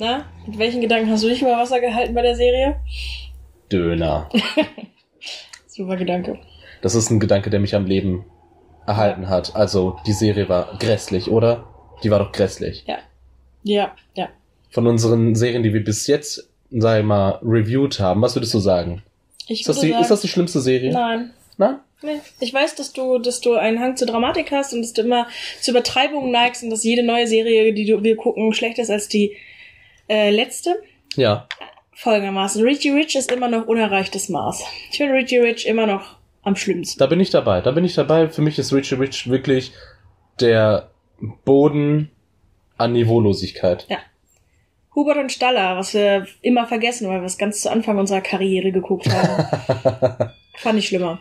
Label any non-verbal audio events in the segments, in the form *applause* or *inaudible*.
Na, mit welchen Gedanken hast du dich über Wasser gehalten bei der Serie? Döner. *laughs* Super Gedanke. Das ist ein Gedanke, der mich am Leben erhalten hat. Also, die Serie war grässlich, oder? Die war doch grässlich. Ja. Ja, ja. Von unseren Serien, die wir bis jetzt, sag ich mal, reviewed haben, was würdest du sagen? Ich Ist das, die, sagen, ist das die schlimmste Serie? Nein. Nein? Nee. Ich weiß, dass du, dass du einen Hang zur Dramatik hast und dass du immer zu Übertreibungen neigst und dass jede neue Serie, die du, wir gucken, schlechter ist als die äh, letzte. Ja. Folgendermaßen. Richie Rich ist immer noch unerreichtes Maß. Ich finde Richie Rich immer noch am schlimmsten. Da bin ich dabei. Da bin ich dabei. Für mich ist Richie Rich wirklich der Boden an Niveaulosigkeit. Hubert und Staller, was wir immer vergessen, weil wir es ganz zu Anfang unserer Karriere geguckt haben. *laughs* Fand ich schlimmer.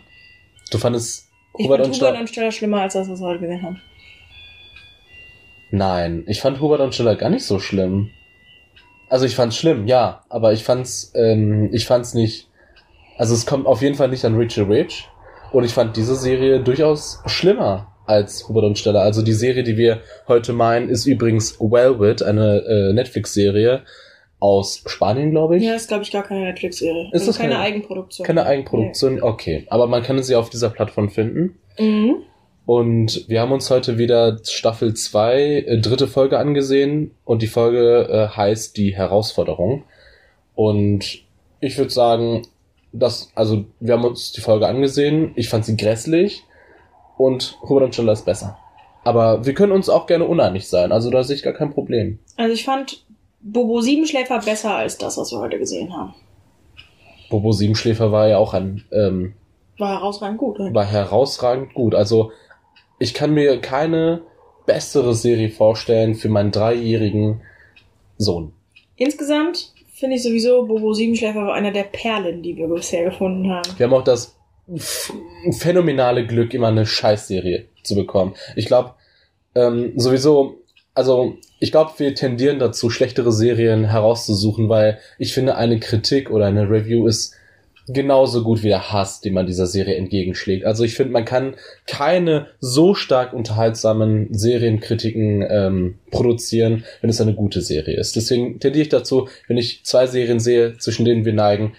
du fandest Ich Hubert fand und Hubert Staller? und Staller schlimmer als das, was wir heute gesehen haben. Nein, ich fand Hubert und Staller gar nicht so schlimm. Also ich fand's schlimm, ja, aber ich fand's, ähm, ich fand's nicht. Also es kommt auf jeden Fall nicht an Richie Rich. Und ich fand diese Serie durchaus schlimmer als Hubert und Staller. Also die Serie, die wir heute meinen, ist übrigens Wellwit, eine äh, Netflix-Serie aus Spanien, glaube ich. Ja, ist, glaube ich, gar keine Netflix-Serie. Ist Also das keine keine- Eigenproduktion. Keine Eigenproduktion, okay. Aber man kann sie auf dieser Plattform finden. Mhm. Und wir haben uns heute wieder Staffel 2, äh, dritte Folge angesehen. Und die Folge äh, heißt Die Herausforderung. Und ich würde sagen, dass, also wir haben uns die Folge angesehen. Ich fand sie grässlich. Und Hubert und Staller ist besser. Aber wir können uns auch gerne uneinig sein. Also da sehe ich gar kein Problem. Also ich fand Bobo Siebenschläfer besser als das, was wir heute gesehen haben. Bobo Siebenschläfer war ja auch ein, ähm, War herausragend gut. Oder? war herausragend gut. Also ich kann mir keine bessere Serie vorstellen für meinen dreijährigen Sohn. Insgesamt finde ich sowieso Bobo Siebenschläfer war einer der Perlen, die wir bisher gefunden haben. Wir haben auch das phänomenale Glück, immer eine Scheißserie zu bekommen. Ich glaube, ähm, sowieso, also ich glaube, wir tendieren dazu, schlechtere Serien herauszusuchen, weil ich finde, eine Kritik oder eine Review ist genauso gut wie der Hass, den man dieser Serie entgegenschlägt. Also ich finde, man kann keine so stark unterhaltsamen Serienkritiken ähm, produzieren, wenn es eine gute Serie ist. Deswegen tendiere ich dazu, wenn ich zwei Serien sehe, zwischen denen wir neigen,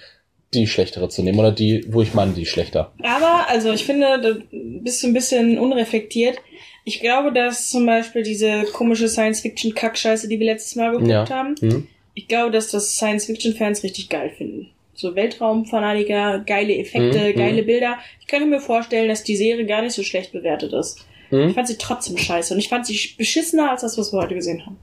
die schlechtere zu nehmen oder die, wo ich meine, die schlechter. Aber, also ich finde, da bist du ein bisschen unreflektiert. Ich glaube, dass zum Beispiel diese komische Science-Fiction-Kackscheiße, die wir letztes Mal geguckt Ja. haben, Hm? ich glaube, dass das Science-Fiction-Fans richtig geil finden. So Weltraumfanatiker, geile Effekte, Mhm, geile Bilder. Ich könnte mir vorstellen, dass die Serie gar nicht so schlecht bewertet ist. Ich Hm? fand sie trotzdem scheiße und ich fand sie beschissener als das, was wir heute gesehen haben.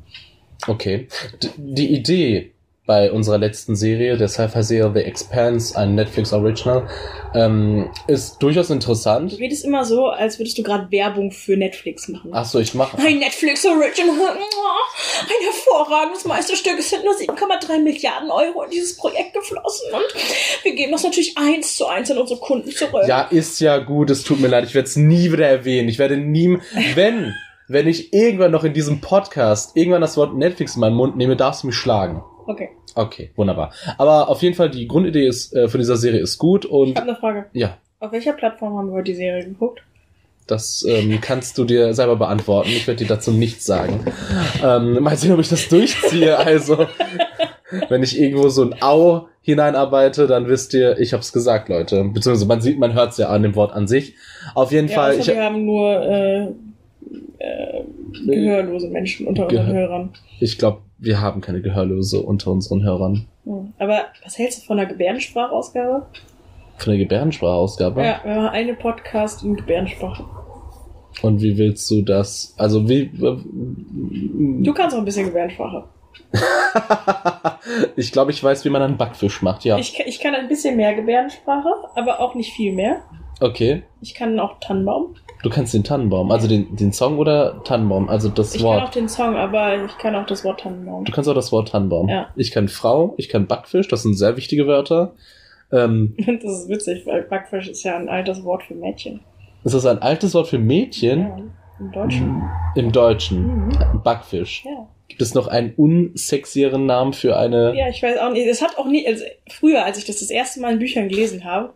Okay. D die Idee bei unserer letzten Serie, der Sci-Fi-Serie The Expanse, ein Netflix Original, ähm, ist durchaus Du interessant. redest immer so, als würdest du gerade Werbung für Netflix machen. Ach so, ich mache. Ein Netflix Original. Ein hervorragendes Meisterstück. Es sind nur 7,3 Milliarden Euro in dieses Projekt geflossen. Und wir geben das natürlich eins zu eins an unsere Kunden zurück. Ja, ist ja gut, es tut mir leid, ich werde es nie wieder erwähnen. Ich werde nie, wenn, wenn ich irgendwann noch in diesem Podcast irgendwann das Wort Netflix in meinen Mund nehme, darfst du mich schlagen. Okay. Okay, wunderbar. Aber auf jeden Fall, die Grundidee ist, äh, von dieser Serie ist gut Ich und habe eine Frage. ja, Auf welcher Plattform haben wir die Serie geguckt? das ähm, kannst du dir selber beantworten. Ich werde dir dazu nichts sagen. Ähm, mal sehen, ob ich das durchziehe. Also, wenn ich irgendwo so ein Au hineinarbeite, dann wisst ihr, ich hab's gesagt, Leute. Beziehungsweise man sieht, man hört's ja an dem Wort an sich. Auf jeden Ja, Fall. außer Ich, wir haben nur äh, äh, gehörlose Menschen unter unseren Gehör- Hörern. ich glaube, wir haben keine Gehörlose unter unseren Hörern. Hm. Aber was hältst du von der Gebärdensprachausgabe? Von der Gebärdensprachausgabe. Ja, wir haben eine Podcast in Gebärdensprache. Und wie willst du das? Also wie? Du kannst auch ein bisschen Gebärdensprache. *laughs* ich glaube, ich weiß, wie man einen Backfisch macht. Ja. Ich, ich kann ein bisschen mehr Gebärdensprache, aber auch nicht viel mehr. okay. Ich kann auch Tannenbaum. Du kannst den Tannenbaum, also den, den Song oder Tannenbaum, also das Ich kann Wort. auch den Song, aber ich kann auch das Wort Tannenbaum. Du kannst auch das Wort Tannenbaum. Ja. Ich kann Frau, ich kann Backfisch, das sind sehr wichtige Wörter. Ähm, *laughs* Das ist witzig, weil Backfisch ist ja ein altes Wort für Mädchen. ist das ein altes Wort für Mädchen? Ja, im Deutschen. Im Deutschen. Mhm. Backfisch. Ja. Gibt es noch einen unsexieren Namen für eine... ja, ich weiß auch nicht. Es hat auch nie, also früher, als ich das das erste Mal in Büchern gelesen habe,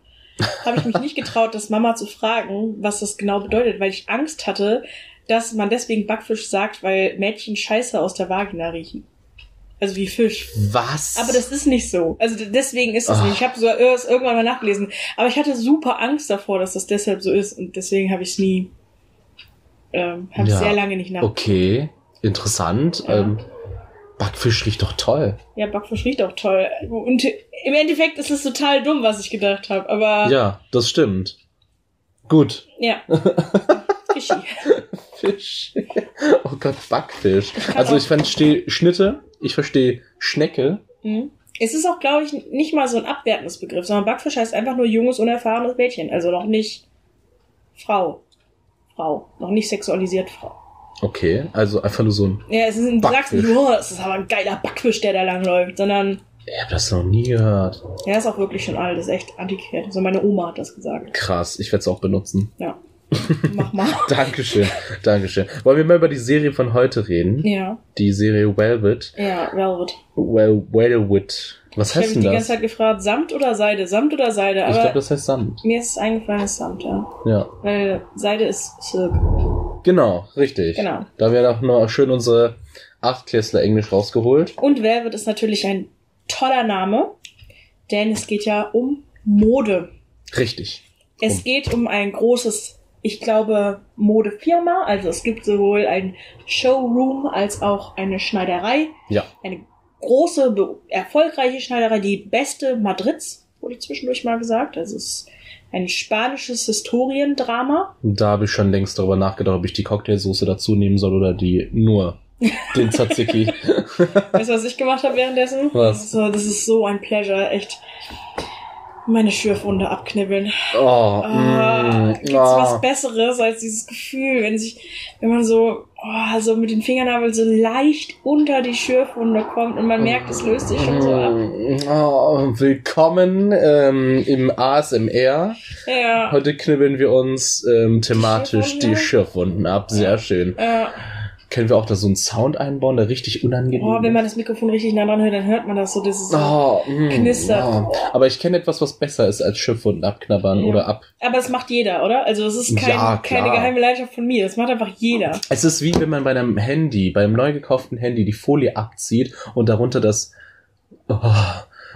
habe ich mich nicht getraut, das Mama zu fragen, was das genau bedeutet, weil ich Angst hatte, dass man deswegen Backfisch sagt, weil Mädchen Scheiße aus der Vagina riechen. Also wie Fisch. Was? Aber das ist nicht so. Also deswegen ist es Ach. nicht. Ich habe so erst irgendwann mal nachgelesen. Aber ich hatte super Angst davor, dass das deshalb so ist. Und deswegen habe ich es nie, ähm, habe ich Ja. sehr lange nicht nach. Okay, interessant. Ja. Ähm, Backfisch riecht doch toll. Ja, Backfisch riecht auch toll. Und im Endeffekt ist es total dumm, was ich gedacht habe. Aber Ja, das stimmt. Gut. ja. *laughs* Fischi. Fisch. Oh Gott, Backfisch. Also auch- ich verstehe Schnitte, ich verstehe Schnecke. Mhm. Es ist auch, glaube ich, nicht mal so ein abwertendes Begriff, sondern Backfisch heißt einfach nur junges, unerfahrenes Mädchen. Also noch nicht Frau. Frau. Noch nicht sexualisiert Frau. Okay, also einfach nur so ein. Ja, es ist ein, du sagst nicht, oh, es ist aber ein geiler Backfisch, der da langläuft, sondern Ich habe das noch nie gehört. er ist auch wirklich schon alt, ist echt antiquiert. Also meine Oma hat das gesagt. Krass, ich werde es auch benutzen. Ja. *laughs* Mach mal. Dankeschön, Dankeschön. Wollen wir mal über die Serie von heute reden? Ja. Die Serie Velvet. Ja, Velvet. Well, Velvet. Was Ich habe heißt mich denn die das? ganze Zeit gefragt, Samt oder Seide? Samt oder Seide? Ich Aber glaube, das heißt Samt. mir ist eingefallen, es ist Samt, ja. Ja, Weil Seide ist Silk. Genau, richtig. Genau. Da haben wir doch noch schön unsere Achtklässler Englisch rausgeholt. Und Velvet ist natürlich ein toller Name, denn es geht ja um Mode. Richtig. Es Um. geht um ein großes, ich glaube, Modefirma. Also es gibt sowohl ein Showroom als auch eine Schneiderei. Ja. Eine große, erfolgreiche Schneiderei, die beste Madrids, wurde zwischendurch mal gesagt. Also es ist ein spanisches Historiendrama. Da habe ich schon längst darüber nachgedacht, ob ich die Cocktailsoße dazu nehmen soll oder die nur den *laughs* Tzatziki. Weißt du, was ich gemacht habe währenddessen? Was? So, das ist so ein Pleasure, echt. Meine Schürfwunde abknibbeln. Oh, Ah, mm, gibt's oh. was Besseres als dieses Gefühl, wenn sich, wenn man so, oh, so mit den Fingernabeln so leicht unter die Schürfwunde kommt und man merkt, es löst sich schon so ab. Oh, willkommen ähm, im ASMR. Ja. Heute knibbeln wir uns ähm, thematisch die Schürfwunden ab. Sehr schön. Äh, Können wir auch da so einen Sound einbauen, der richtig unangenehm oh, wenn ist? man das Mikrofon richtig nah dran hört, dann hört man das so, das ist so. Oh, mm, Knistert. ja. Aber ich kenne etwas, was besser ist als Schürfwunden abknabbern Ja. oder ab. Aber das macht jeder, oder? Also das ist kein, Ja, keine geheime Leidenschaft von mir. Das macht einfach jeder. Es ist wie wenn man bei einem Handy, bei einem neu gekauften Handy die Folie abzieht und darunter das, oh,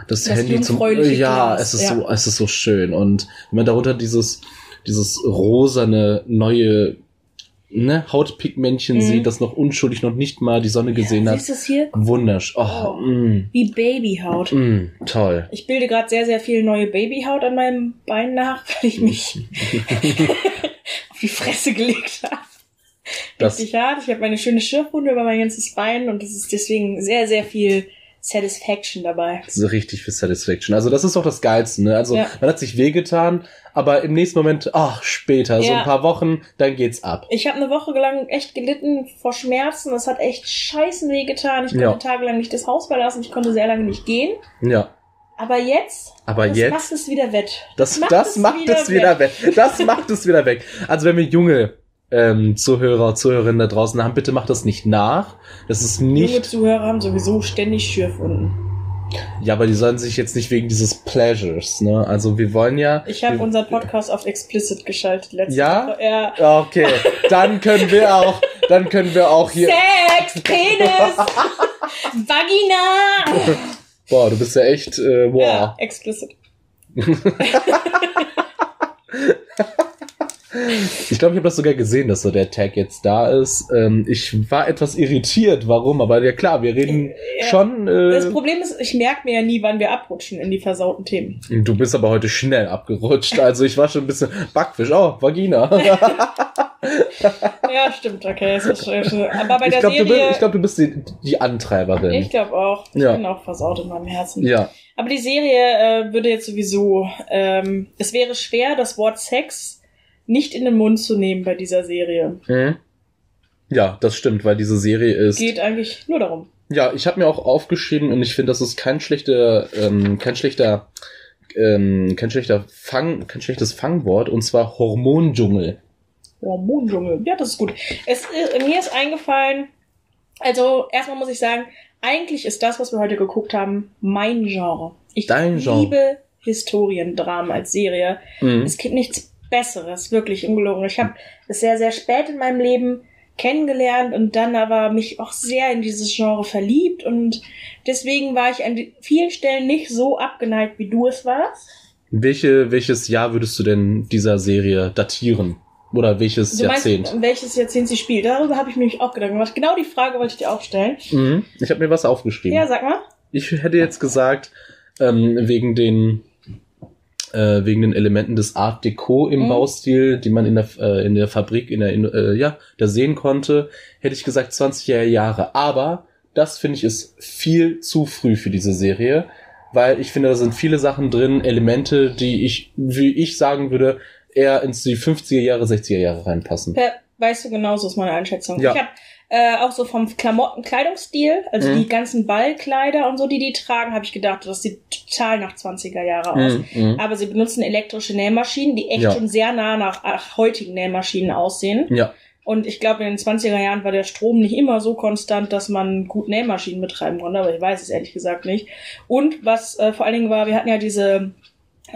das, Das Handy zum, ja, es ist ja. so, es ist so schön und wenn man darunter dieses, dieses rosane neue, ne, Hautpigmentchen Mhm. sieht, das noch unschuldig noch nicht mal die Sonne gesehen hat. Siehst du es hier? Wundersch, oh, Oh. mm, Wie Babyhaut. mm, toll. Ich bilde gerade sehr, sehr viel neue Babyhaut an meinem Bein nach, *laughs* weil ich mich *laughs* auf die Fresse gelegt habe. Das, Richtig hart. Ich habe meine schöne Schürfwunde über mein ganzes Bein und es ist deswegen sehr, sehr viel Satisfaction dabei. das ist richtig für Satisfaction. Also das ist auch das Geilste, ne? Also Ja. man hat sich wehgetan, aber im nächsten Moment, ach, später, so Ja. ein paar Wochen, dann geht's ab. Ich habe eine Woche lang echt gelitten vor Schmerzen. Das hat echt scheißen weh getan. Ich konnte Ja. tagelang nicht das Haus verlassen. Ich konnte sehr lange nicht gehen. Ja. Aber jetzt, Aber das jetzt, macht es wieder wett. das, das macht es wieder weg. Das macht es wieder weg. Also wenn wir junge ähm, Zuhörer, Zuhörerinnen da draußen haben, bitte macht das nicht nach. Das ist Junge nicht, Zuhörer haben sowieso ständig Schürfwunden. ja, aber die sollen sich jetzt nicht wegen dieses Pleasures, ne? Also wir wollen ja. Ich habe wir, unseren Podcast auf explicit geschaltet letzte Ja? Woche. Ja. Okay, dann können wir auch, dann können wir auch hier. Sex, Penis, *laughs* Vagina. Boah, du bist ja echt, äh, wow. Ja, explicit. *laughs* Ich glaube, ich habe das sogar gesehen, dass so der Tag jetzt da ist. Ähm, ich war etwas irritiert, warum, aber ja klar, wir reden Ja. schon. Das Äh, Problem ist, ich merke mir ja nie, wann wir abrutschen in die versauten Themen. du bist aber heute schnell abgerutscht. Also ich war schon ein bisschen Backfisch. Oh, Vagina. *laughs* Ja, stimmt, okay. Es ist, aber bei ich der glaube, du, bist- Serie. ich glaub, du bist die, die Antreiberin. Ich glaube auch. Ich Ja. bin auch versaut in meinem Herzen. ja. Aber die Serie äh, würde jetzt sowieso. Ähm, es wäre schwer, das Wort Sex nicht in den Mund zu nehmen bei dieser Serie. Mhm. Ja, das stimmt, weil diese Serie ist. Geht eigentlich nur darum. Ja, ich habe mir auch aufgeschrieben und ich finde, das ist kein schlechter, ähm, kein schlechter, ähm, kein schlechter Fang, kein schlechtes Fangwort und zwar Hormondschungel. Hormondschungel. Ja, das ist gut. Es, äh, mir ist eingefallen, also erstmal muss ich sagen, eigentlich ist das, was wir heute geguckt haben, mein Genre. Ich Dein Genre. liebe Historiendramen als Serie. Mhm. Es gibt nichts Besseres, wirklich ungelogen. Ich habe es sehr, sehr spät in meinem Leben kennengelernt und dann aber mich auch sehr in dieses Genre verliebt und deswegen war ich an vielen Stellen nicht so abgeneigt, wie du es warst. Welche, welches Jahr würdest du denn dieser Serie datieren? Oder welches Du meinst, Jahrzehnt? welches Jahrzehnt sie spielt? Darüber habe ich mich auch Gedanken gemacht. Genau die Frage wollte ich dir auch stellen. Mhm. Ich habe mir was aufgeschrieben. Ja, sag mal. Ich hätte jetzt gesagt, ähm, wegen den äh, wegen den Elementen des Art Deco im Mhm. Baustil, die man in der äh, in der Fabrik in der in, äh, ja da sehen konnte, hätte ich gesagt 20er Jahre. Aber das finde ich ist viel zu früh für diese Serie, weil ich finde, da sind viele Sachen drin, Elemente, die ich, wie ich sagen würde, eher ins die 50er Jahre, 60er Jahre reinpassen. Per, weißt du genauso ist meine Einschätzung. Ja. Ich habe äh, auch so vom Klamotten, Kleidungsstil, also Mhm. die ganzen Ballkleider und so, die die tragen, habe ich gedacht, das sieht total nach 20er Jahre aus. Mhm, mhm. Aber sie benutzen elektrische Nähmaschinen, die echt Ja. schon sehr nah nach ach, heutigen Nähmaschinen aussehen. Ja, Und ich glaube, in den 20er Jahren war der Strom nicht immer so konstant, dass man gut Nähmaschinen betreiben konnte, aber ich weiß es ehrlich gesagt nicht. Und was äh, vor allen Dingen war, wir hatten ja diese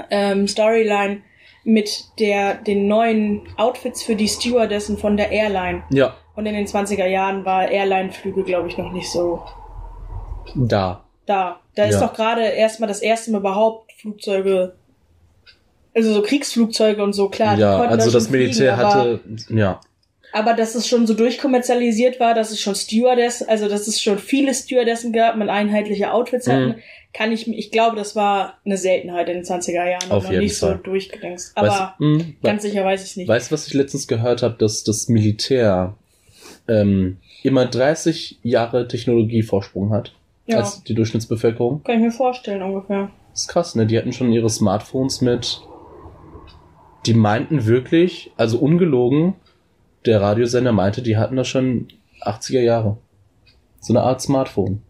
ähm, Storyline mit der den neuen Outfits für die Stewardessen von der Airline. ja, Und in den 20er Jahren war Airline-Flüge, glaube ich, noch nicht so da. da. Da ist Ja. doch gerade erstmal das erste Mal überhaupt Flugzeuge, also so Kriegsflugzeuge und so, klar. ja, also da das fliegen, Militär aber- hatte, ja, Aber dass es schon so durchkommerzialisiert war, dass es schon Stewardess, also dass es schon viele Stewardessen gab mit einheitliche Outfits Mhm. hatten, kann ich, ich glaube, das war eine Seltenheit in den 20er Jahren. Auf noch jeden nicht so Fall. durchgedenkst. Aber Weißt, mh, ganz sicher weiß ich es nicht. Weißt du, was ich letztens gehört habe, dass das Militär ähm, immer 30 Jahre Technologievorsprung hat ja, als die Durchschnittsbevölkerung? kann ich mir vorstellen ungefähr. Das ist krass, ne? Die hatten schon ihre Smartphones mit. Die meinten wirklich, also ungelogen, der Radiosender meinte, die hatten das schon 80er Jahre. So eine Art Smartphone.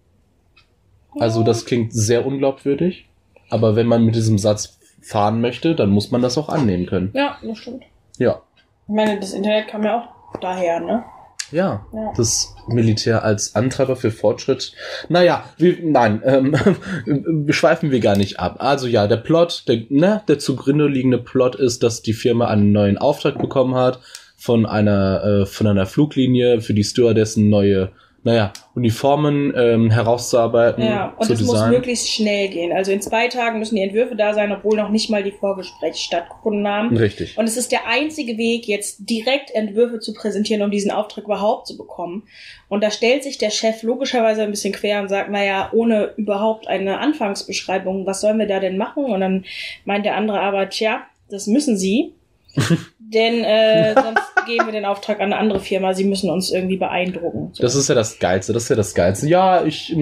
Also das klingt sehr unglaubwürdig, aber wenn man mit diesem Satz fahren möchte, dann muss man das auch annehmen können. Ja, das stimmt. Ja. Ich meine, das Internet kam ja auch daher, ne? Ja, Ja. das Militär als Antreiber für Fortschritt. Naja, wir, nein, *laughs* ähm, schweifen wir gar nicht ab. Also ja, der Plot, der, ne, der zugrunde liegende Plot ist, dass die Firma einen neuen Auftrag bekommen hat von einer, äh, von einer Fluglinie für die Stewardessen neue, naja, Uniformen ähm, herauszuarbeiten, Ja, und es muss möglichst schnell gehen. Also in zwei Tagen müssen die Entwürfe da sein, obwohl noch nicht mal die Vorgespräche stattgefunden haben. Richtig. Und es ist der einzige Weg, jetzt direkt Entwürfe zu präsentieren, um diesen Auftrag überhaupt zu bekommen. Und da stellt sich der Chef logischerweise ein bisschen quer und sagt, naja, ohne überhaupt eine Anfangsbeschreibung, was sollen wir da denn machen? Und dann meint der andere aber, tja, das müssen Sie. *laughs* denn äh, *laughs* sonst geben wir den Auftrag an eine andere Firma. Sie müssen uns irgendwie beeindrucken. So. Das ist ja das Geilste, das ist ja das Geilste. Ja, ich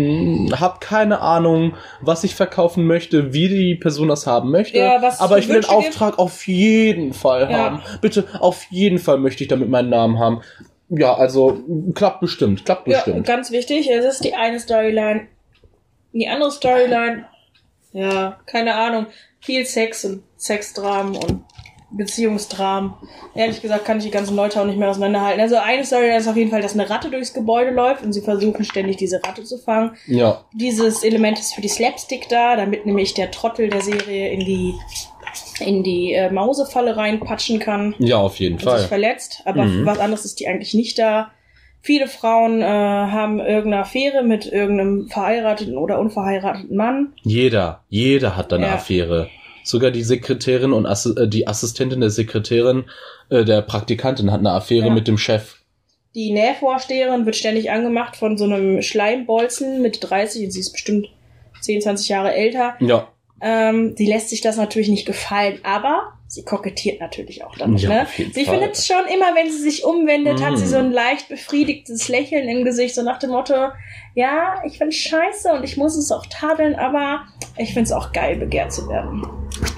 habe keine Ahnung, was ich verkaufen möchte, wie die Person das haben möchte, Ja, was aber ich will den. Auftrag auf jeden Fall Ja. haben. Bitte, auf jeden Fall möchte ich damit meinen Namen haben. Ja, also klappt bestimmt, klappt Ja, bestimmt. ganz wichtig, es ist die eine Storyline. Die andere Storyline, ja, keine Ahnung, viel Sex und Sexdramen und Beziehungsdramen. Ehrlich gesagt kann ich die ganzen Leute auch nicht mehr auseinanderhalten. Also eine Storyline ist auf jeden Fall, dass eine Ratte durchs Gebäude läuft und sie versuchen ständig diese Ratte zu fangen. Ja, Dieses Element ist für die Slapstick da, damit nämlich der Trottel der Serie in die in die äh, Mausefalle reinpatschen kann ja, auf jeden und sich Fall. verletzt, aber Mhm. was anderes ist die eigentlich nicht da. Viele Frauen äh, haben irgendeine Affäre mit irgendeinem verheirateten oder unverheirateten Mann. Jeder, jeder hat da eine Ja. Affäre. Sogar die Sekretärin und Assi äh, die Assistentin der Sekretärin, äh, der Praktikantin hat eine Affäre Ja. mit dem Chef. Die Nähvorsteherin wird ständig angemacht von so einem Schleimbolzen mit 30 und sie ist bestimmt 10, 20 Jahre älter. Ja, Ähm, sie lässt sich das natürlich nicht gefallen, aber sie kokettiert natürlich auch damit. Ja, ne? Sie findet schon immer, wenn sie sich umwendet, hat sie Mm. so ein leicht befriedigtes Lächeln im Gesicht, so nach dem Motto, ja, ich find's scheiße und ich muss es auch tadeln, aber ich find's auch geil, begehrt zu werden.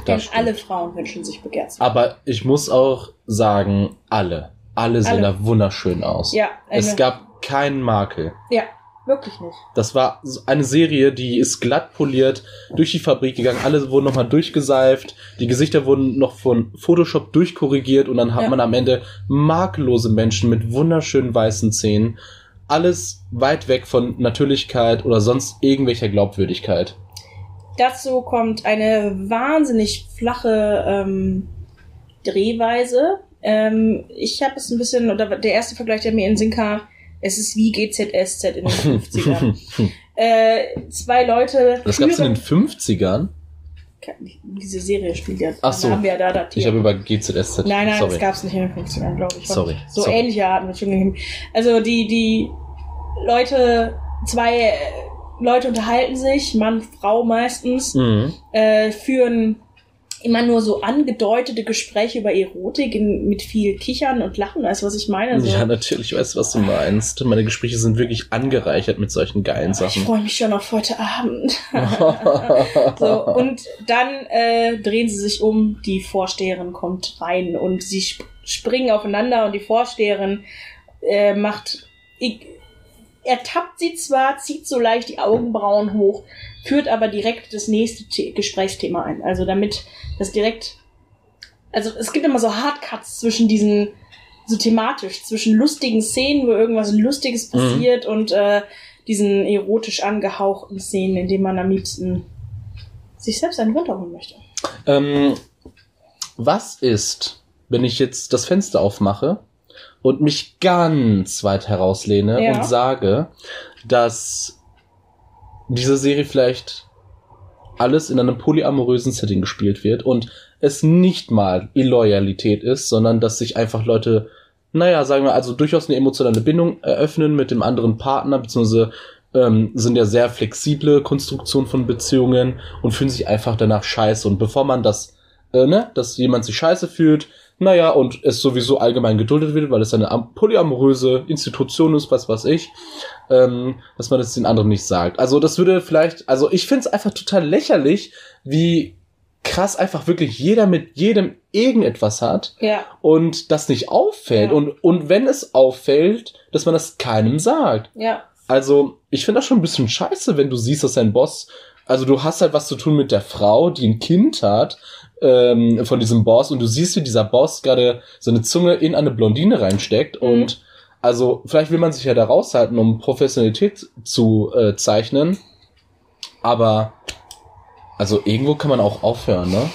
Denn alle Frauen wünschen sich begehrt zu werden. Aber ich muss auch sagen, alle, alle sehen Alle. da wunderschön aus. Ja, Es eine- gab keinen Makel. ja, wirklich nicht. Das war eine Serie, die ist glatt poliert durch die Fabrik gegangen. Alle wurden nochmal durchgeseift. Die Gesichter wurden noch von Photoshop durchkorrigiert und dann hat Ja. man am Ende makellose Menschen mit wunderschönen weißen Zähnen. Alles weit weg von Natürlichkeit oder sonst irgendwelcher Glaubwürdigkeit. Dazu kommt eine wahnsinnig flache ähm, Drehweise. Ähm, ich habe es ein bisschen, oder der erste Vergleich, der mir in den Sinn kam, es ist wie GZSZ in den 50ern. *laughs* äh, zwei Leute. Das gab's in den 50ern? Diese Serie spielt ja. Ach so. Haben wir ja da datiert. Ich habe über GZSZ. Nein, nein, Sorry. das gab's nicht in den 50ern, glaube ich. Sorry. So Sorry. ähnliche Arten wird schon gegeben. Also die, die Leute, zwei Leute unterhalten sich, Mann, Frau meistens, Mhm. äh, führen immer nur so angedeutete Gespräche über Erotik in, mit viel Kichern und Lachen, weißt du, was ich meine? Also, Ja, natürlich, weißt du, was du meinst. Meine Gespräche sind wirklich angereichert mit solchen geilen ich Sachen. freue mich schon auf heute Abend. *laughs* so, und dann äh, drehen sie sich um, die Vorsteherin kommt rein und sie sp springen aufeinander und die Vorsteherin äh, macht. Ich, ertappt sie zwar, zieht so leicht die Augenbrauen hoch, führt aber direkt das nächste The Gesprächsthema ein. Also damit das direkt. Also es gibt immer so Hardcuts zwischen diesen, so thematisch, zwischen lustigen Szenen, wo irgendwas Lustiges Mhm. passiert und äh, diesen erotisch angehauchten Szenen, in denen man am liebsten sich selbst einen runterholen möchte. ähm, was ist, wenn ich jetzt das Fenster aufmache und mich ganz weit herauslehne Ja. und sage, dass diese Serie vielleicht alles in einem polyamorösen Setting gespielt wird und es nicht mal Illoyalität ist, sondern dass sich einfach Leute, naja, sagen wir, also durchaus eine emotionale Bindung eröffnen mit dem anderen Partner, beziehungsweise ähm, sind ja sehr flexible Konstruktionen von Beziehungen und fühlen sich einfach danach scheiße. Und bevor man das, äh, ne, dass jemand sich scheiße fühlt, naja, und es sowieso allgemein geduldet wird, weil es eine am- polyamoröse Institution ist, was weiß ich, ähm, dass man das den anderen nicht sagt. Also das würde vielleicht, also ich finde es einfach total lächerlich, wie krass einfach wirklich jeder mit jedem irgendetwas hat Ja, und das nicht auffällt. Ja. Und, und wenn es auffällt, dass man das keinem sagt. ja, Also, ich finde das schon ein bisschen scheiße, wenn du siehst, dass dein Boss, also du hast halt was zu tun mit der Frau, die ein Kind hat, ähm, von diesem Boss, und du siehst, wie dieser Boss gerade seine Zunge in eine Blondine reinsteckt Mhm. und also, vielleicht will man sich ja da raushalten, um Professionalität zu äh, zeichnen, aber also irgendwo kann man auch aufhören, ne?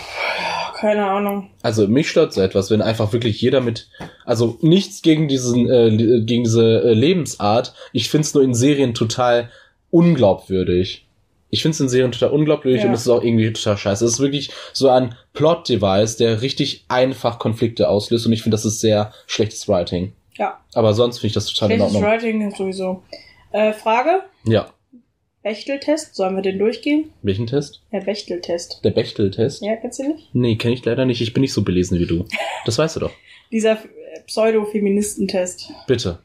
keine Ahnung. Also mich stört so etwas, wenn einfach wirklich jeder mit, also nichts gegen diesen, äh, gegen diese äh, Lebensart. Ich find's nur in Serien total unglaubwürdig. Ich find's in Serien total unglaubwürdig Ja. und es ist auch irgendwie total scheiße. Es ist wirklich so ein Plot-Device, der richtig einfach Konflikte auslöst und ich finde, das ist sehr schlechtes Writing. Ja, Aber sonst finde ich das total in schlechtes Ordnung. Writing sowieso. Äh, Frage, Ja. Bechteltest, sollen wir den durchgehen? Welchen Test? Der Bechteltest. Der Bechtel-Test? Ja, kennst du nicht? Nee, kenne ich leider nicht. Ich bin nicht so belesen wie du. *laughs* Das weißt du doch. Dieser Pseudo-Feministentest. Bitte.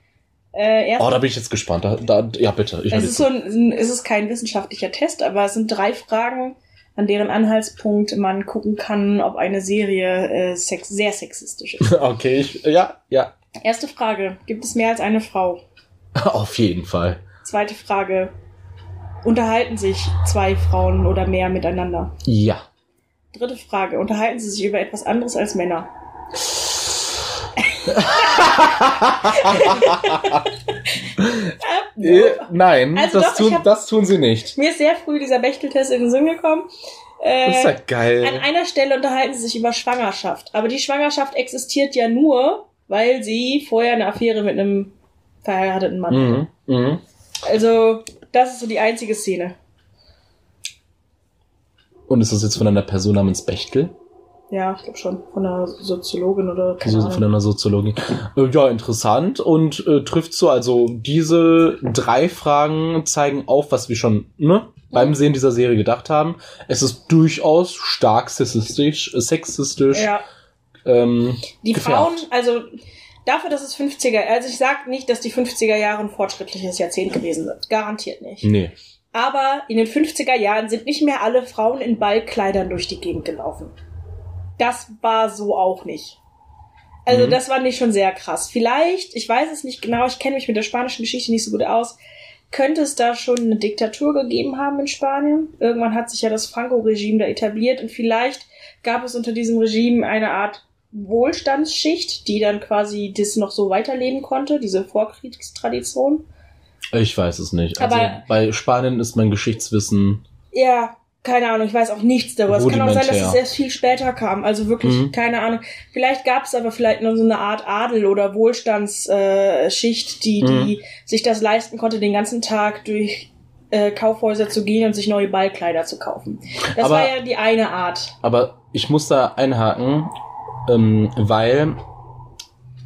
Äh, Oh, da bin ich jetzt gespannt. Da, da, ja, bitte. Ich Es ist so ein- es ist kein wissenschaftlicher Test, aber es sind drei Fragen, an deren Anhaltspunkt man gucken kann, ob eine Serie äh, sex sehr sexistisch ist. *laughs* Okay, ich, ja, ja. Erste Frage, gibt es mehr als eine Frau? *laughs* Auf jeden Fall. Zweite Frage, unterhalten sich zwei Frauen oder mehr miteinander? Ja. Dritte Frage, unterhalten sie sich über etwas anderes als Männer? *laughs* Äh, nein, Also das, doch, tun, hab- das tun sie nicht. Mir ist sehr früh dieser Bechteltest in den Sinn gekommen. Äh, Das ist ja geil. An einer Stelle unterhalten sie sich über Schwangerschaft. Aber die Schwangerschaft existiert ja nur, weil sie vorher eine Affäre mit einem verheirateten Mann hatte. Mhm, mhm. Also, das ist so die einzige Szene. Und ist das jetzt von einer Person namens Bechtel? Ja, ich glaube schon. Von einer Soziologin oder keine Also von einer Soziologin. Äh, Ja, interessant und äh, trifft so. Also diese drei Fragen zeigen auf, was wir schon ne, beim Sehen dieser Serie gedacht haben. Es ist durchaus stark sexistisch, äh, sexistisch. Ja, Ähm, die gefärbt. Frauen, also dafür, dass es 50er, also ich sag nicht, dass die 50er Jahre ein fortschrittliches Jahrzehnt gewesen sind. Garantiert nicht. Nee. Aber in den 50er Jahren sind nicht mehr alle Frauen in Ballkleidern durch die Gegend gelaufen. Das war so auch nicht. Also Mhm. das fand ich schon sehr krass. Vielleicht, ich weiß es nicht genau, ich kenne mich mit der spanischen Geschichte nicht so gut aus, könnte es da schon eine Diktatur gegeben haben in Spanien. Irgendwann hat sich ja das Franco-Regime da etabliert und vielleicht gab es unter diesem Regime eine Art Wohlstandsschicht, die dann quasi das noch so weiterleben konnte, diese Vorkriegstradition. Ich weiß es nicht. Also Aber- bei Spanien ist mein Geschichtswissen. Ja, keine Ahnung, ich weiß auch nichts darüber. Es kann auch sein, dass es erst viel später kam. Also wirklich, Mhm. keine Ahnung. Vielleicht gab es aber vielleicht nur so eine Art Adel oder Wohlstandsschicht, äh, die, Mhm. die sich das leisten konnte, den ganzen Tag durch äh, Kaufhäuser zu gehen und sich neue Ballkleider zu kaufen. Das Aber- war ja die eine Art. Aber ich muss da einhaken, ähm, weil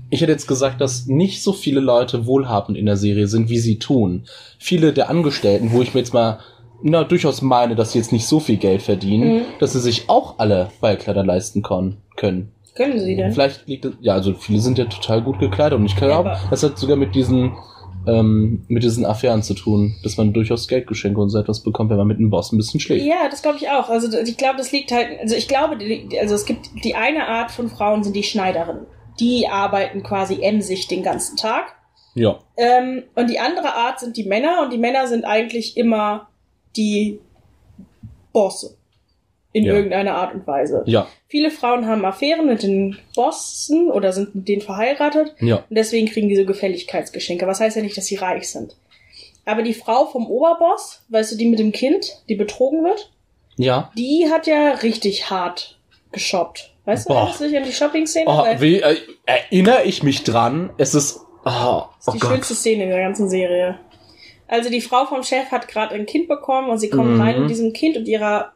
ich hätte jetzt gesagt, dass nicht so viele Leute wohlhabend in der Serie sind, wie sie tun. Viele der Angestellten, wo ich mir jetzt mal na, durchaus meine, dass sie jetzt nicht so viel Geld verdienen, Mhm. dass sie sich auch alle Ballkleider leisten kon können. Können sie denn? Vielleicht liegt es, ja, also viele sind ja total gut gekleidet und ich glaube, Ja, das hat sogar mit diesen, ähm, mit diesen Affären zu tun, dass man durchaus Geldgeschenke und so etwas bekommt, wenn man mit dem Boss ein bisschen schläft. Ja, das glaube ich auch. Also ich glaube, das liegt halt, also ich glaube, also es gibt die eine Art von Frauen sind die Schneiderinnen. Die arbeiten quasi emsig den ganzen Tag. Ja. Ähm, und die andere Art sind die Männer und die Männer sind eigentlich immer die Bosse. In Ja. irgendeiner Art und Weise. Ja, Viele Frauen haben Affären mit den Bossen oder sind mit denen verheiratet ja. und deswegen kriegen die so Gefälligkeitsgeschenke. Was heißt ja nicht, dass sie reich sind. Aber die Frau vom Oberboss, weißt du, die mit dem Kind, die betrogen wird, Ja. die hat ja richtig hart geshoppt. Weißt du, Boah. erinnerst du dich an die Shopping-Szene? Oh, wie, äh, erinnere ich mich dran? Es ist. Oh, Das oh ist die Gott. schönste Szene in der ganzen Serie. Also die Frau vom Chef hat gerade ein Kind bekommen und sie kommt Mhm. rein mit diesem Kind und ihrer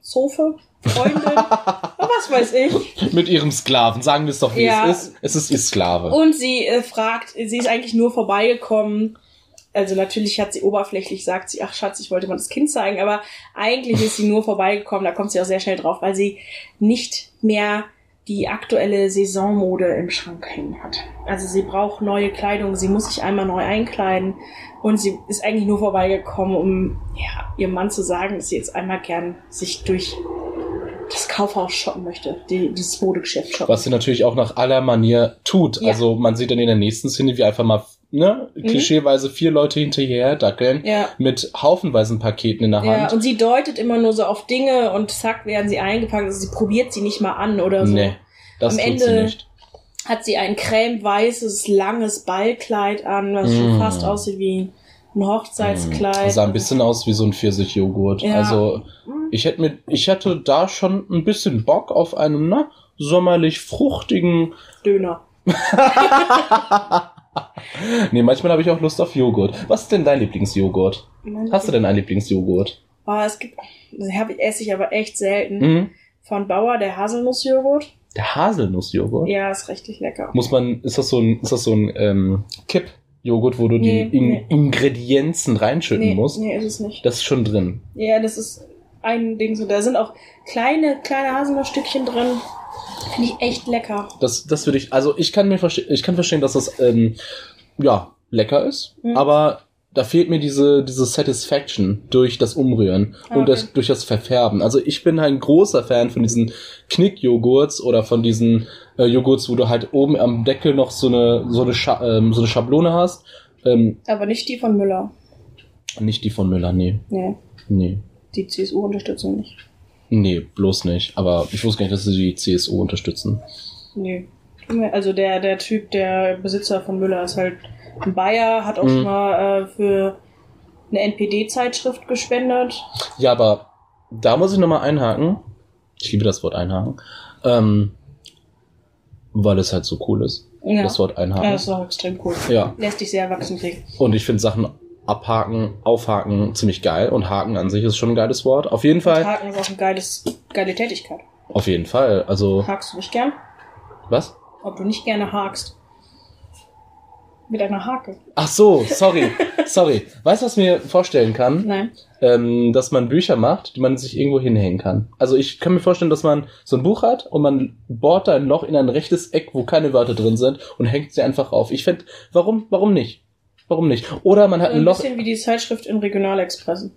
Zofe, Freundin, und *laughs* was weiß ich. Mit ihrem Sklaven. Sagen wir es doch, wie Ja. es ist. Es ist ihr Sklave. Und sie äh, fragt, sie ist eigentlich nur vorbeigekommen. Also natürlich hat sie oberflächlich sagt sie, ach Schatz, ich wollte mal das Kind zeigen, aber eigentlich ist sie nur vorbeigekommen, da kommt sie auch sehr schnell drauf, weil sie nicht mehr die aktuelle Saisonmode im Schrank hängen hat. Also sie braucht neue Kleidung, sie muss sich einmal neu einkleiden und sie ist eigentlich nur vorbeigekommen, um ja, ihrem Mann zu sagen, dass sie jetzt einmal gern sich durch das Kaufhaus shoppen möchte, die, dieses Modegeschäft shoppen. Was sie natürlich auch nach aller Manier tut. Ja. Also man sieht dann in der nächsten Szene, wie einfach mal, ne, klischeeweise vier Leute hinterher dackeln. Mhm. Ja. Mit haufenweisen Paketen in der Ja, Hand. und sie deutet immer nur so auf Dinge und zack werden sie eingepackt. Also sie probiert sie nicht mal an oder so. nee, das Am tut Ende- sie nicht. Hat sie ein cremeweißes, langes Ballkleid an, was schon Mm. fast aussieht wie ein Hochzeitskleid. Das sah ein bisschen aus wie so ein Pfirsichjoghurt. Ja. Also Mm. ich hätte mir, ich hatte da schon ein bisschen Bock auf einen, ne, sommerlich fruchtigen. Döner. *laughs* *laughs* *laughs* nee, manchmal habe ich auch Lust auf Joghurt. Was ist denn dein Lieblingsjoghurt? Hast du denn einen Lieblingsjoghurt? Oh, es gibt, das hab ich, esse ich aber echt selten. Mhm. Von Bauer, der Haselnussjoghurt. Der Haselnussjoghurt? Ja, ist richtig lecker. Muss man, ist das so ein, ist das so ein ähm, Kipp-Joghurt, wo du Nee, die In nee. Ingredienzen reinschütten Nee, musst? nee, ist es nicht. Das ist schon drin. Ja, das ist ein Ding so. Da sind auch kleine, kleine Haselnussstückchen drin. Finde ich echt lecker. Das, das würde ich, also ich kann mir verstehen, ich kann verstehen, dass das, ähm, ja, lecker ist, Mhm. aber da fehlt mir diese, diese Satisfaction durch das Umrühren Ah, und das, okay. durch das Verfärben. Also ich bin ein großer Fan von diesen Knickjoghurts oder von diesen äh, Joghurts, wo du halt oben am Deckel noch so eine, so eine, Scha ähm, so eine Schablone hast. Ähm, Aber nicht die von Müller. nicht die von Müller, nee. Nee, Nee. die CSU-Unterstützung nicht. Nee, bloß nicht. Aber ich wusste gar nicht, dass sie die CSU unterstützen. Nee. Also der, der Typ, der Besitzer von Müller ist halt ein Bayer, hat auch Mhm. schon mal äh, für eine NPD-Zeitschrift gespendet. Ja, aber da muss ich nochmal einhaken. Ich liebe das Wort einhaken. Ähm, weil es halt so cool ist. Ja. Das Wort ja, einhaken. das ist auch extrem cool. Ja. Lässt dich sehr erwachsen kriegen. Und ich finde Sachen abhaken, aufhaken ziemlich geil. Und Haken an sich ist schon ein geiles Wort. Auf jeden Fall. Haken ist auch eine geiles, geile Tätigkeit. Auf jeden Fall. Also, Hakst du nicht gern? was? Ob du nicht gerne hakst. Mit einer Hake. Ach so, sorry. *laughs* sorry. Weißt du, was ich mir vorstellen kann? Nein. ähm, dass man Bücher macht, die man sich irgendwo hinhängen kann. Also ich kann mir vorstellen, dass man so ein Buch hat und man bohrt da ein Loch in ein rechtes Eck, wo keine Wörter drin sind und hängt sie einfach auf. Ich fände, warum, warum nicht? Warum nicht? Oder man hat ein Ein Loch. bisschen wie die Zeitschrift in Regionalexpressen.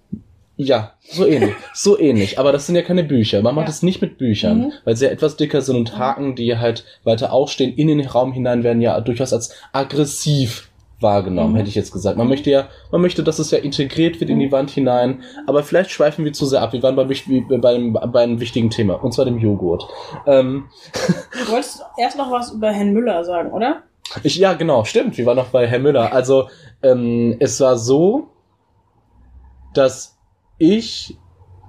Ja, so ähnlich. *laughs* so ähnlich. Aber das sind ja keine Bücher. Man macht Ja. es nicht mit Büchern, Mhm. weil sie ja etwas dicker sind und Mhm. Haken, die halt weiter aufstehen, in den Raum hinein werden ja durchaus als aggressiv wahrgenommen, Mhm. hätte ich jetzt gesagt. Man möchte ja, man möchte, dass es ja integriert wird in die Mhm. Wand hinein. Aber vielleicht schweifen wir zu sehr ab. Wir waren bei, bei, bei, einem, bei einem wichtigen Thema, und zwar dem Joghurt. Ähm, *laughs* Du wolltest erst noch was über Herrn Müller sagen, oder? Ich, ja, genau, stimmt. Wir waren noch bei Herr Müller. Also, ähm, es war so, dass ich